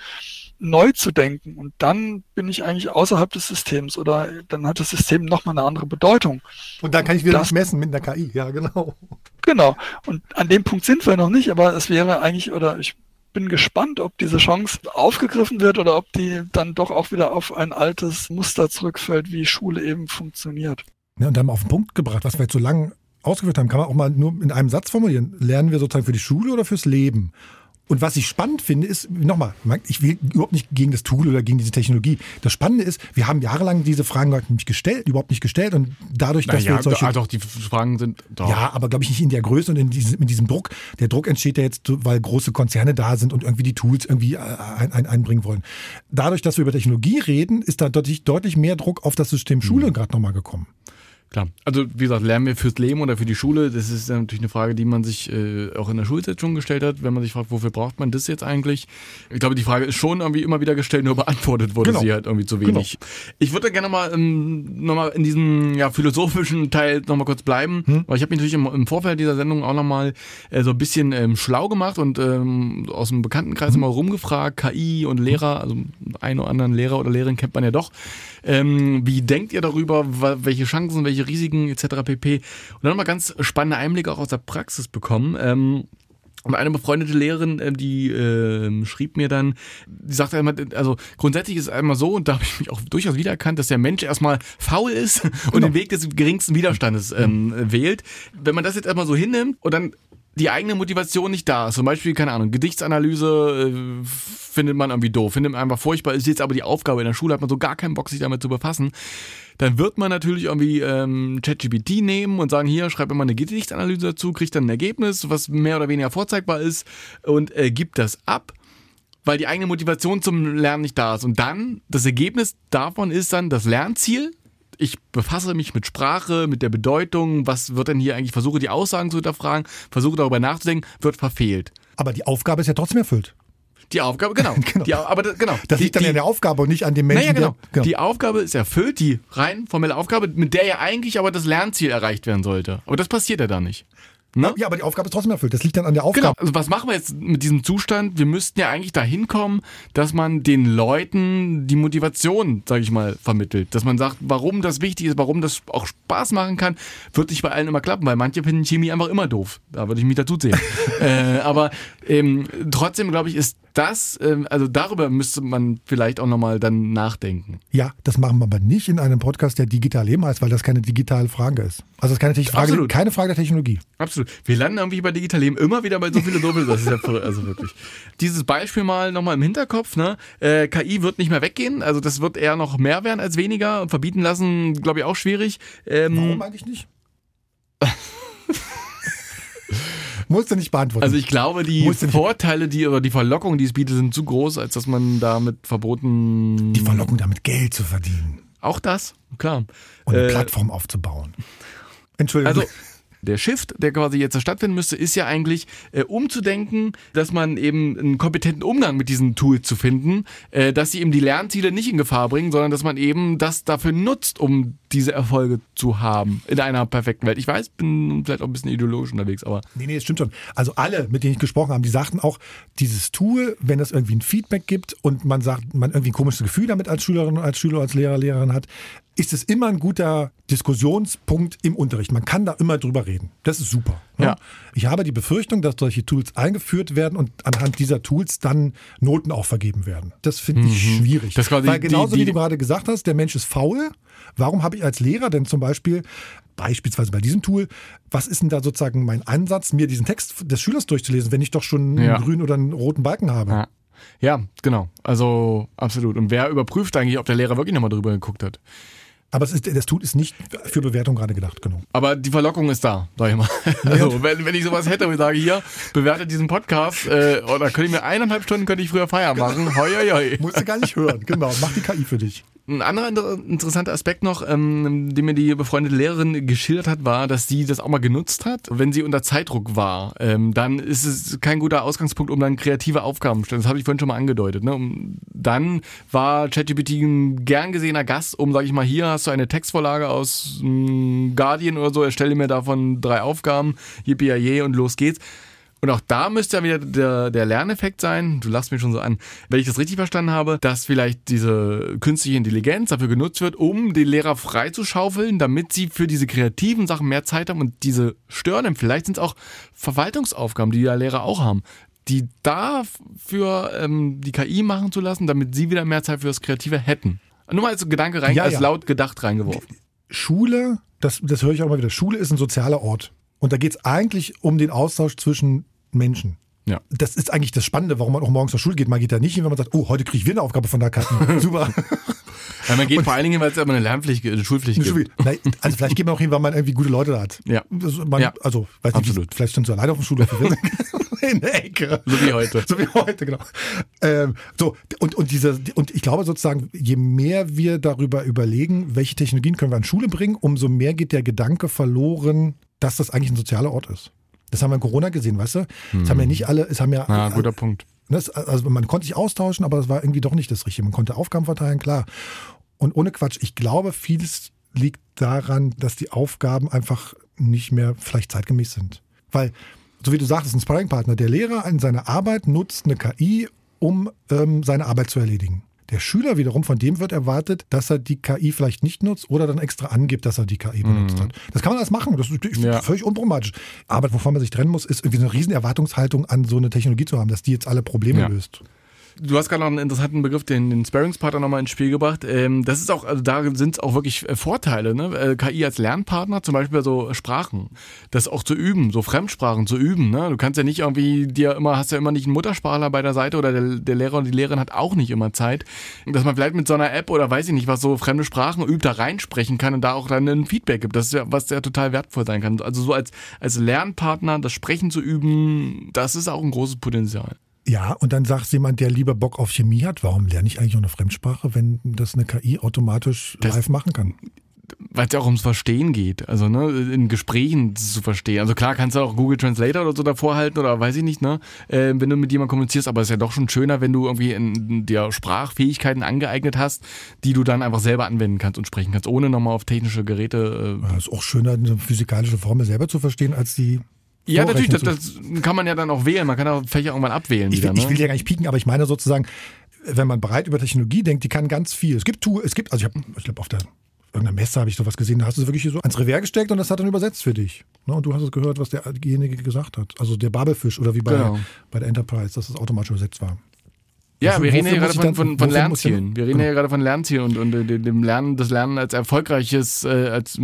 S2: neu zu denken. Und dann bin ich eigentlich außerhalb des Systems oder dann hat das System nochmal eine andere Bedeutung.
S6: Und dann kann ich wieder das, nicht messen mit der KI, ja, genau.
S2: Genau. Und an dem Punkt sind wir noch nicht, aber es wäre eigentlich, oder ich bin gespannt, ob diese Chance aufgegriffen wird oder ob die dann doch auch wieder auf ein altes Muster zurückfällt, wie Schule eben funktioniert.
S6: Ja, und dann auf den Punkt gebracht, was wir jetzt so lange ausgeführt haben, kann man auch mal nur in einem Satz formulieren. Lernen wir sozusagen für die Schule oder fürs Leben? Und was ich spannend finde, ist, nochmal, ich will überhaupt nicht gegen das Tool oder gegen diese Technologie. Das Spannende ist, wir haben jahrelang diese Fragen nicht gestellt, überhaupt nicht gestellt. Und dadurch, dass
S7: naja,
S6: wir jetzt solche,
S7: ah, doch, die Fragen sind doch.
S6: Ja, aber glaube ich nicht in der Größe und in diesem, in diesem Druck. Der Druck entsteht ja jetzt, weil große Konzerne da sind und irgendwie die Tools irgendwie äh, ein, ein, einbringen wollen. Dadurch, dass wir über Technologie reden, ist da deutlich, deutlich mehr Druck auf das System Schule mhm. gerade nochmal gekommen.
S7: Klar. Also wie gesagt, lernen wir fürs Leben oder für die Schule, das ist natürlich eine Frage, die man sich äh, auch in der Schulzeit schon gestellt hat, wenn man sich fragt, wofür braucht man das jetzt eigentlich? Ich glaube, die Frage ist schon irgendwie immer wieder gestellt, nur beantwortet wurde genau. sie halt irgendwie zu wenig. Genau. Ich würde gerne mal ähm, nochmal in diesem ja, philosophischen Teil nochmal kurz bleiben, hm? weil ich habe mich natürlich im, im, Vorfeld dieser Sendung auch nochmal äh, so ein bisschen ähm, schlau gemacht und ähm, aus dem Bekanntenkreis hm? mal rumgefragt, KI und Lehrer, also einen oder anderen Lehrer oder Lehrerin kennt man ja doch. Ähm, wie denkt ihr darüber, welche Chancen, welche Risiken etc. pp. Und dann mal ganz spannende Einblicke auch aus der Praxis bekommen. Ähm, und eine befreundete Lehrerin, äh, die äh, schrieb mir dann, die sagte einmal, also grundsätzlich ist es einmal so, und da habe ich mich auch durchaus wiedererkannt, dass der Mensch erstmal faul ist und genau. den Weg des geringsten Widerstandes ähm, wählt. Wenn man das jetzt erstmal so hinnimmt und dann die eigene Motivation nicht da ist. Zum Beispiel, keine Ahnung, Gedichtsanalyse äh, findet man irgendwie doof, findet man einfach furchtbar, ist jetzt aber die Aufgabe in der Schule, hat man so gar keinen Bock, sich damit zu befassen. Dann wird man natürlich irgendwie ähm, ChatGPT nehmen und sagen, hier, schreib mir mal eine Gedichtsanalyse dazu, kriegt dann ein Ergebnis, was mehr oder weniger vorzeigbar ist und äh, gibt das ab weil die eigene Motivation zum Lernen nicht da ist. Und dann, das Ergebnis davon ist dann das Lernziel, ich befasse mich mit Sprache, mit der Bedeutung, was wird denn hier eigentlich, versuche die Aussagen zu hinterfragen, versuche darüber nachzudenken, wird verfehlt.
S6: Aber die Aufgabe ist ja trotzdem erfüllt.
S7: Die Aufgabe, genau. genau. Die, aber das, genau.
S6: Das liegt dann
S7: die,
S6: an der Aufgabe und nicht an dem Menschen. Naja,
S7: genau. Der, genau. Die Aufgabe ist erfüllt, die rein formelle Aufgabe, mit der ja eigentlich aber das Lernziel erreicht werden sollte. Aber das passiert ja da nicht.
S6: Ne? Ja, aber die Aufgabe ist trotzdem erfüllt. Das liegt dann an der Aufgabe.
S7: Genau. Also was machen wir jetzt mit diesem Zustand? Wir müssten ja eigentlich dahin kommen, dass man den Leuten die Motivation, sage ich mal, vermittelt. Dass man sagt, warum das wichtig ist, warum das auch Spaß machen kann, wird nicht bei allen immer klappen, weil manche finden Chemie einfach immer doof. Da würde ich mich dazu zählen. äh, aber ähm, trotzdem, glaube ich, ist das, ähm, also darüber müsste man vielleicht auch nochmal dann nachdenken.
S6: Ja, das machen wir aber nicht in einem Podcast, der digital Leben heißt, weil das keine digitale Frage ist. Also das ist keine, Frage, keine Frage der Technologie.
S7: Absolut. Wir landen irgendwie bei digital Leben immer wieder bei so vielen Doppel. Das ist ja also wirklich. Dieses Beispiel mal nochmal im Hinterkopf. Ne? Äh, KI wird nicht mehr weggehen. Also das wird eher noch mehr werden als weniger. Verbieten lassen, glaube ich, auch schwierig.
S6: Ähm, Warum eigentlich nicht? Musst du nicht beantworten.
S7: Also ich glaube, die Vorteile, die oder die Verlockung, die es bietet, sind zu groß, als dass man damit verboten.
S6: Die Verlockung, damit Geld zu verdienen.
S7: Auch das, klar.
S6: Und eine äh, Plattform aufzubauen. Entschuldigung.
S7: Also der Shift, der quasi jetzt stattfinden müsste, ist ja eigentlich äh, umzudenken, dass man eben einen kompetenten Umgang mit diesen Tools zu finden, äh, dass sie eben die Lernziele nicht in Gefahr bringen, sondern dass man eben das dafür nutzt, um diese Erfolge zu haben in einer perfekten Welt. Ich weiß, bin vielleicht auch ein bisschen ideologisch unterwegs, aber.
S6: Nee, nee, es stimmt schon. Also alle, mit denen ich gesprochen habe, die sagten auch, dieses Tool, wenn es irgendwie ein Feedback gibt und man sagt, man irgendwie ein komisches Gefühl damit als Schülerin, als Schüler, als Lehrer, Lehrerin hat, ist es immer ein guter Diskussionspunkt im Unterricht. Man kann da immer drüber reden. Das ist super. Ne? Ja. Ich habe die Befürchtung, dass solche Tools eingeführt werden und anhand dieser Tools dann Noten auch vergeben werden. Das finde ich mhm. schwierig. Das Weil genauso die, die, wie du gerade gesagt hast, der Mensch ist faul. Warum habe ich als Lehrer denn zum Beispiel beispielsweise bei diesem Tool, was ist denn da sozusagen mein Ansatz, mir diesen Text des Schülers durchzulesen, wenn ich doch schon einen grünen oder einen roten Balken habe?
S7: Ja. ja, genau. Also absolut. Und wer überprüft eigentlich, ob der Lehrer wirklich nochmal drüber geguckt hat?
S6: Aber es ist, das tut ist nicht für Bewertung gerade gedacht, genau.
S7: Aber die Verlockung ist da, sag ich mal. Also, wenn, wenn ich sowas hätte und sage, hier, bewertet diesen Podcast, äh, oder könnte ich mir eineinhalb Stunden könnte ich früher Feier machen. Hoi, hoi, hoi.
S6: Musst du gar nicht hören, genau. Mach die KI für dich.
S7: Ein anderer interessanter Aspekt noch, ähm, den mir die befreundete Lehrerin geschildert hat, war, dass sie das auch mal genutzt hat. Wenn sie unter Zeitdruck war, ähm, dann ist es kein guter Ausgangspunkt, um dann kreative Aufgaben zu stellen. Das habe ich vorhin schon mal angedeutet. Ne? Um, dann war ChatGPT ein gern gesehener Gast, um, sage ich mal, hier hast du eine Textvorlage aus ähm, Guardian oder so, erstelle mir davon drei Aufgaben, yippie und los geht's. Und auch da müsste ja wieder der, der Lerneffekt sein. Du lachst mich schon so an. Wenn ich das richtig verstanden habe, dass vielleicht diese künstliche Intelligenz dafür genutzt wird, um die Lehrer freizuschaufeln, damit sie für diese kreativen Sachen mehr Zeit haben und diese störenden, vielleicht sind es auch Verwaltungsaufgaben, die ja Lehrer auch haben, die dafür ähm, die KI machen zu lassen, damit sie wieder mehr Zeit für das Kreative hätten. Nur mal als Gedanke rein, ja, als ja. laut gedacht reingeworfen.
S6: Schule, das, das höre ich auch mal wieder, Schule ist ein sozialer Ort. Und da geht es eigentlich um den Austausch zwischen Menschen.
S7: Ja.
S6: Das ist eigentlich das Spannende, warum man auch morgens zur Schule geht. Man geht da nicht hin, wenn man sagt, oh, heute kriege ich wieder eine Aufgabe von der KI. Super.
S7: Ja, man geht vor allen Dingen, weil es aber eine Lernpflicht, eine Schulpflicht
S6: Eine
S7: gibt.
S6: Nein, also vielleicht geht man auch hin, weil man irgendwie gute Leute da hat.
S7: Ja.
S6: Das, man,
S7: Ja.
S6: Also, weiß nicht,
S7: Absolut.
S6: vielleicht sind sie alleine auf dem Schulhof. in der Ecke.
S7: So wie heute.
S6: So wie heute, genau. Ähm, so, und, und, diese, und ich glaube sozusagen, je mehr wir darüber überlegen, welche Technologien können wir an Schule bringen, umso mehr geht der Gedanke verloren, dass das eigentlich ein sozialer Ort ist. Das haben wir in Corona gesehen, weißt du? Es haben ja nicht alle, es haben ja.
S7: Ah, guter Punkt.
S6: Das, also man konnte sich austauschen, aber das war irgendwie doch nicht das Richtige. Man konnte Aufgaben verteilen, klar. Und ohne Quatsch, ich glaube, vieles liegt daran, dass die Aufgaben einfach nicht mehr vielleicht zeitgemäß sind. Weil, so wie du sagtest, ein Sparringpartner, der Lehrer in seiner Arbeit nutzt eine KI, um ähm, seine Arbeit zu erledigen. Der Schüler wiederum, von dem wird erwartet, dass er die KI vielleicht nicht nutzt oder dann extra angibt, dass er die KI benutzt hat. Das kann man alles machen. Das ist
S7: Mhm. Ja.
S6: völlig unproblematisch. Aber wovon man sich trennen muss, ist irgendwie so eine riesen Erwartungshaltung an so eine Technologie zu haben, dass die jetzt alle Probleme
S7: Ja.
S6: löst.
S7: Du hast gerade noch einen interessanten Begriff, den, den Sparringspartner nochmal ins Spiel gebracht. Ähm, das ist auch, also da sind es auch wirklich äh, Vorteile, ne? Äh, KI als Lernpartner, zum Beispiel bei so Sprachen, das auch zu üben, so Fremdsprachen zu üben. Ne? Du kannst ja nicht irgendwie dir immer, hast ja immer nicht einen Muttersprachler bei der Seite oder der, der Lehrer und die Lehrerin hat auch nicht immer Zeit, dass man vielleicht mit so einer App oder weiß ich nicht, was so fremde Sprachen übt, da reinsprechen kann und da auch dann ein Feedback gibt. Das ist ja, was ja total wertvoll sein kann. Also so als, als Lernpartner das Sprechen zu üben, das ist auch ein großes Potenzial.
S6: Ja, und dann sagt jemand, der lieber Bock auf Chemie hat, warum lerne ich eigentlich noch eine Fremdsprache, wenn das eine KI automatisch
S7: Das-
S6: live machen kann?
S7: weil es ja auch ums Verstehen geht, also ne, in Gesprächen zu verstehen. Also klar kannst du auch Google Translator oder so davor halten oder weiß ich nicht, ne, äh, wenn du mit jemandem kommunizierst, aber es ist ja doch schon schöner, wenn du irgendwie in, dir Sprachfähigkeiten angeeignet hast, die du dann einfach selber anwenden kannst und sprechen kannst, ohne nochmal auf technische Geräte. Äh,
S6: Ja, ist auch schöner, eine physikalische Formel selber zu verstehen, als die.
S7: Ja, natürlich, das, das kann man ja dann auch wählen. Man kann auch Fächer irgendwann abwählen
S6: Ich
S7: wieder.
S6: will, ich
S7: ne?
S6: will ja gar nicht pieken, aber ich meine sozusagen, wenn man breit über Technologie denkt, die kann ganz viel. Es gibt es gibt, also ich habe, ich glaube, auf der irgendeiner Messe habe ich sowas gesehen, da hast du es wirklich hier so ans Revers gesteckt und das hat dann übersetzt für dich. Ne, und du hast es gehört, was derjenige gesagt hat. Also der Babelfisch oder wie bei,
S7: Genau.
S6: bei der Enterprise, dass es automatisch übersetzt war.
S7: Ja,
S6: Wofür-
S7: wir reden ja gerade von, von, von Lernzielen. Wir reden ja gerade von Lernzielen und, und dem Lernen, das Lernen als erfolgreiches, äh, als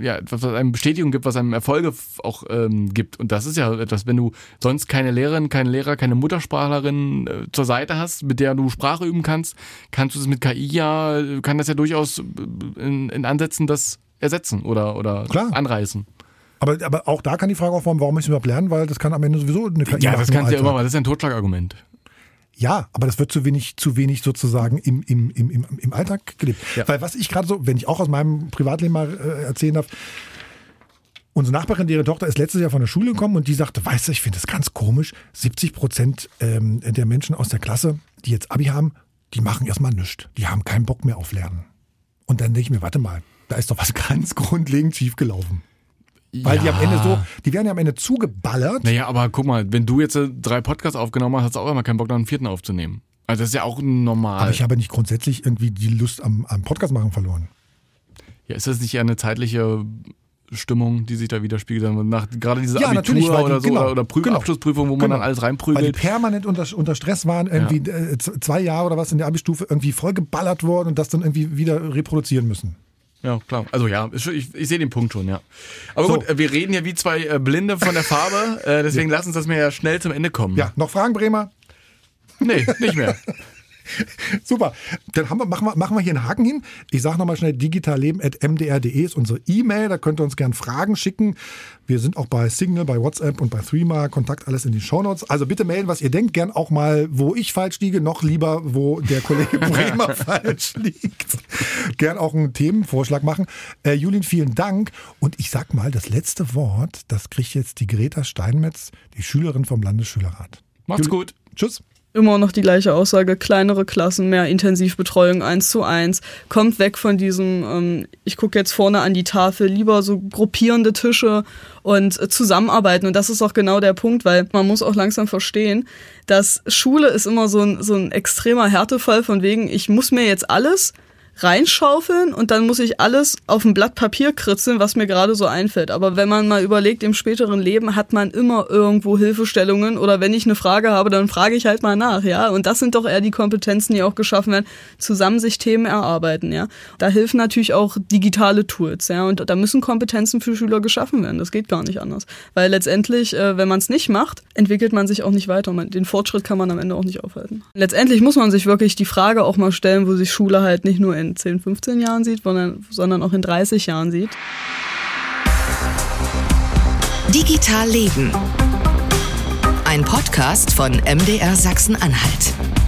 S7: ja, etwas, was einem Bestätigung gibt, was einem Erfolge auch ähm, gibt. Und das ist ja etwas, wenn du sonst keine Lehrerin, keinen Lehrer, keine Muttersprachlerin äh, zur Seite hast, mit der du Sprache üben kannst, kannst du das mit KI ja, kann das ja durchaus äh, in, in Ansätzen das ersetzen oder, oder
S6: Klar.
S7: anreißen.
S6: Aber, aber auch da kann die Frage aufkommen, warum müssen wir überhaupt lernen, weil das kann am Ende sowieso eine KI
S7: Ja, das kannst du ja immer mal, das ist ein Totschlagargument.
S6: Ja, aber das wird zu wenig, zu wenig sozusagen im, im, im, im, im Alltag gelebt.
S7: Ja.
S6: Weil was ich gerade so, wenn ich auch aus meinem Privatleben mal äh, erzählen darf, unsere Nachbarin, ihre Tochter ist letztes Jahr von der Schule gekommen und die sagte, weißt du, ich finde das ganz komisch, 70 Prozent ähm, der Menschen aus der Klasse, die jetzt Abi haben, die machen erstmal nichts. Die haben keinen Bock mehr auf Lernen. Und dann denke ich mir, warte mal, da ist doch was ganz grundlegend schiefgelaufen. Weil die am Ende so, die werden ja am Ende zugeballert.
S7: Naja, aber guck mal, wenn du jetzt äh, drei Podcasts aufgenommen hast, hast du auch immer keinen Bock, noch einen vierten aufzunehmen. Also das ist ja auch normal.
S6: Aber ich habe nicht grundsätzlich irgendwie die Lust am, am Podcast machen verloren.
S7: ja, ist das nicht eher eine zeitliche Stimmung, die sich da widerspiegelt? Nach, gerade diese
S6: Ja,
S7: Abitur oder so
S6: genau,
S7: oder, Prüf
S6: genau,
S7: Abschlussprüfung, wo man
S6: genau.
S7: dann alles
S6: Weil die
S7: reinprügelt.
S6: permanent unter, unter Stress waren, irgendwie äh, z- zwei Jahre oder was in der Abi-Stufe irgendwie voll geballert worden und das dann irgendwie wieder reproduzieren müssen.
S7: Ja, klar. Also ja, ich, ich, sehe den Punkt schon, ja. Aber
S6: So.
S7: gut, äh, wir reden ja wie zwei äh, Blinde von der Farbe, äh, deswegen lass uns das mir ja schnell zum Ende kommen.
S6: Ja, noch Fragen, Bremer?
S7: Nee, nicht mehr.
S6: Super. Dann wir, machen, wir, machen wir hier einen Haken hin. Ich sage nochmal schnell, digitalleben.mdr.de ist unsere E-Mail. Da könnt ihr uns gerne Fragen schicken. Wir sind auch bei Signal, bei WhatsApp und bei Threema. Kontakt alles in den Shownotes. Also bitte melden, was ihr denkt. Gern auch mal, wo ich falsch liege. Noch lieber, wo der Kollege Bremer falsch liegt. Gern auch einen Themenvorschlag machen. Äh, Julien, vielen Dank. Und ich sag mal, das letzte Wort, das kriegt jetzt die Greta Steinmetz, die Schülerin vom Landesschülerrat.
S7: Macht's
S6: Juli-
S7: gut.
S6: Tschüss.
S3: Immer noch die gleiche Aussage, kleinere Klassen, mehr Intensivbetreuung, eins zu eins. Kommt weg von diesem, ähm, ich gucke jetzt vorne an die Tafel, lieber so gruppierende Tische und äh, zusammenarbeiten. Und das ist auch genau der Punkt, weil man muss auch langsam verstehen, dass Schule ist immer so ein, so ein extremer Härtefall von wegen, ich muss mir jetzt alles reinschaufeln und dann muss ich alles auf ein Blatt Papier kritzeln, was mir gerade so einfällt. Aber wenn man mal überlegt, im späteren Leben hat man immer irgendwo Hilfestellungen oder wenn ich eine Frage habe, dann frage ich halt mal nach, ja. Und das sind doch eher die Kompetenzen, die auch geschaffen werden, zusammen sich Themen erarbeiten, ja. Da helfen natürlich auch digitale Tools, ja. Und da müssen Kompetenzen für Schüler geschaffen werden. Das geht gar nicht anders. Weil letztendlich, äh, wenn man es nicht macht, entwickelt man sich auch nicht weiter. Den Fortschritt kann man am Ende auch nicht aufhalten. Letztendlich muss man sich wirklich die Frage auch mal stellen, wo sich Schule halt nicht nur in 10, 15 Jahren sieht, sondern, sondern auch in 30 Jahren sieht.
S8: Digital Leben. Ein Podcast von MDR Sachsen-Anhalt.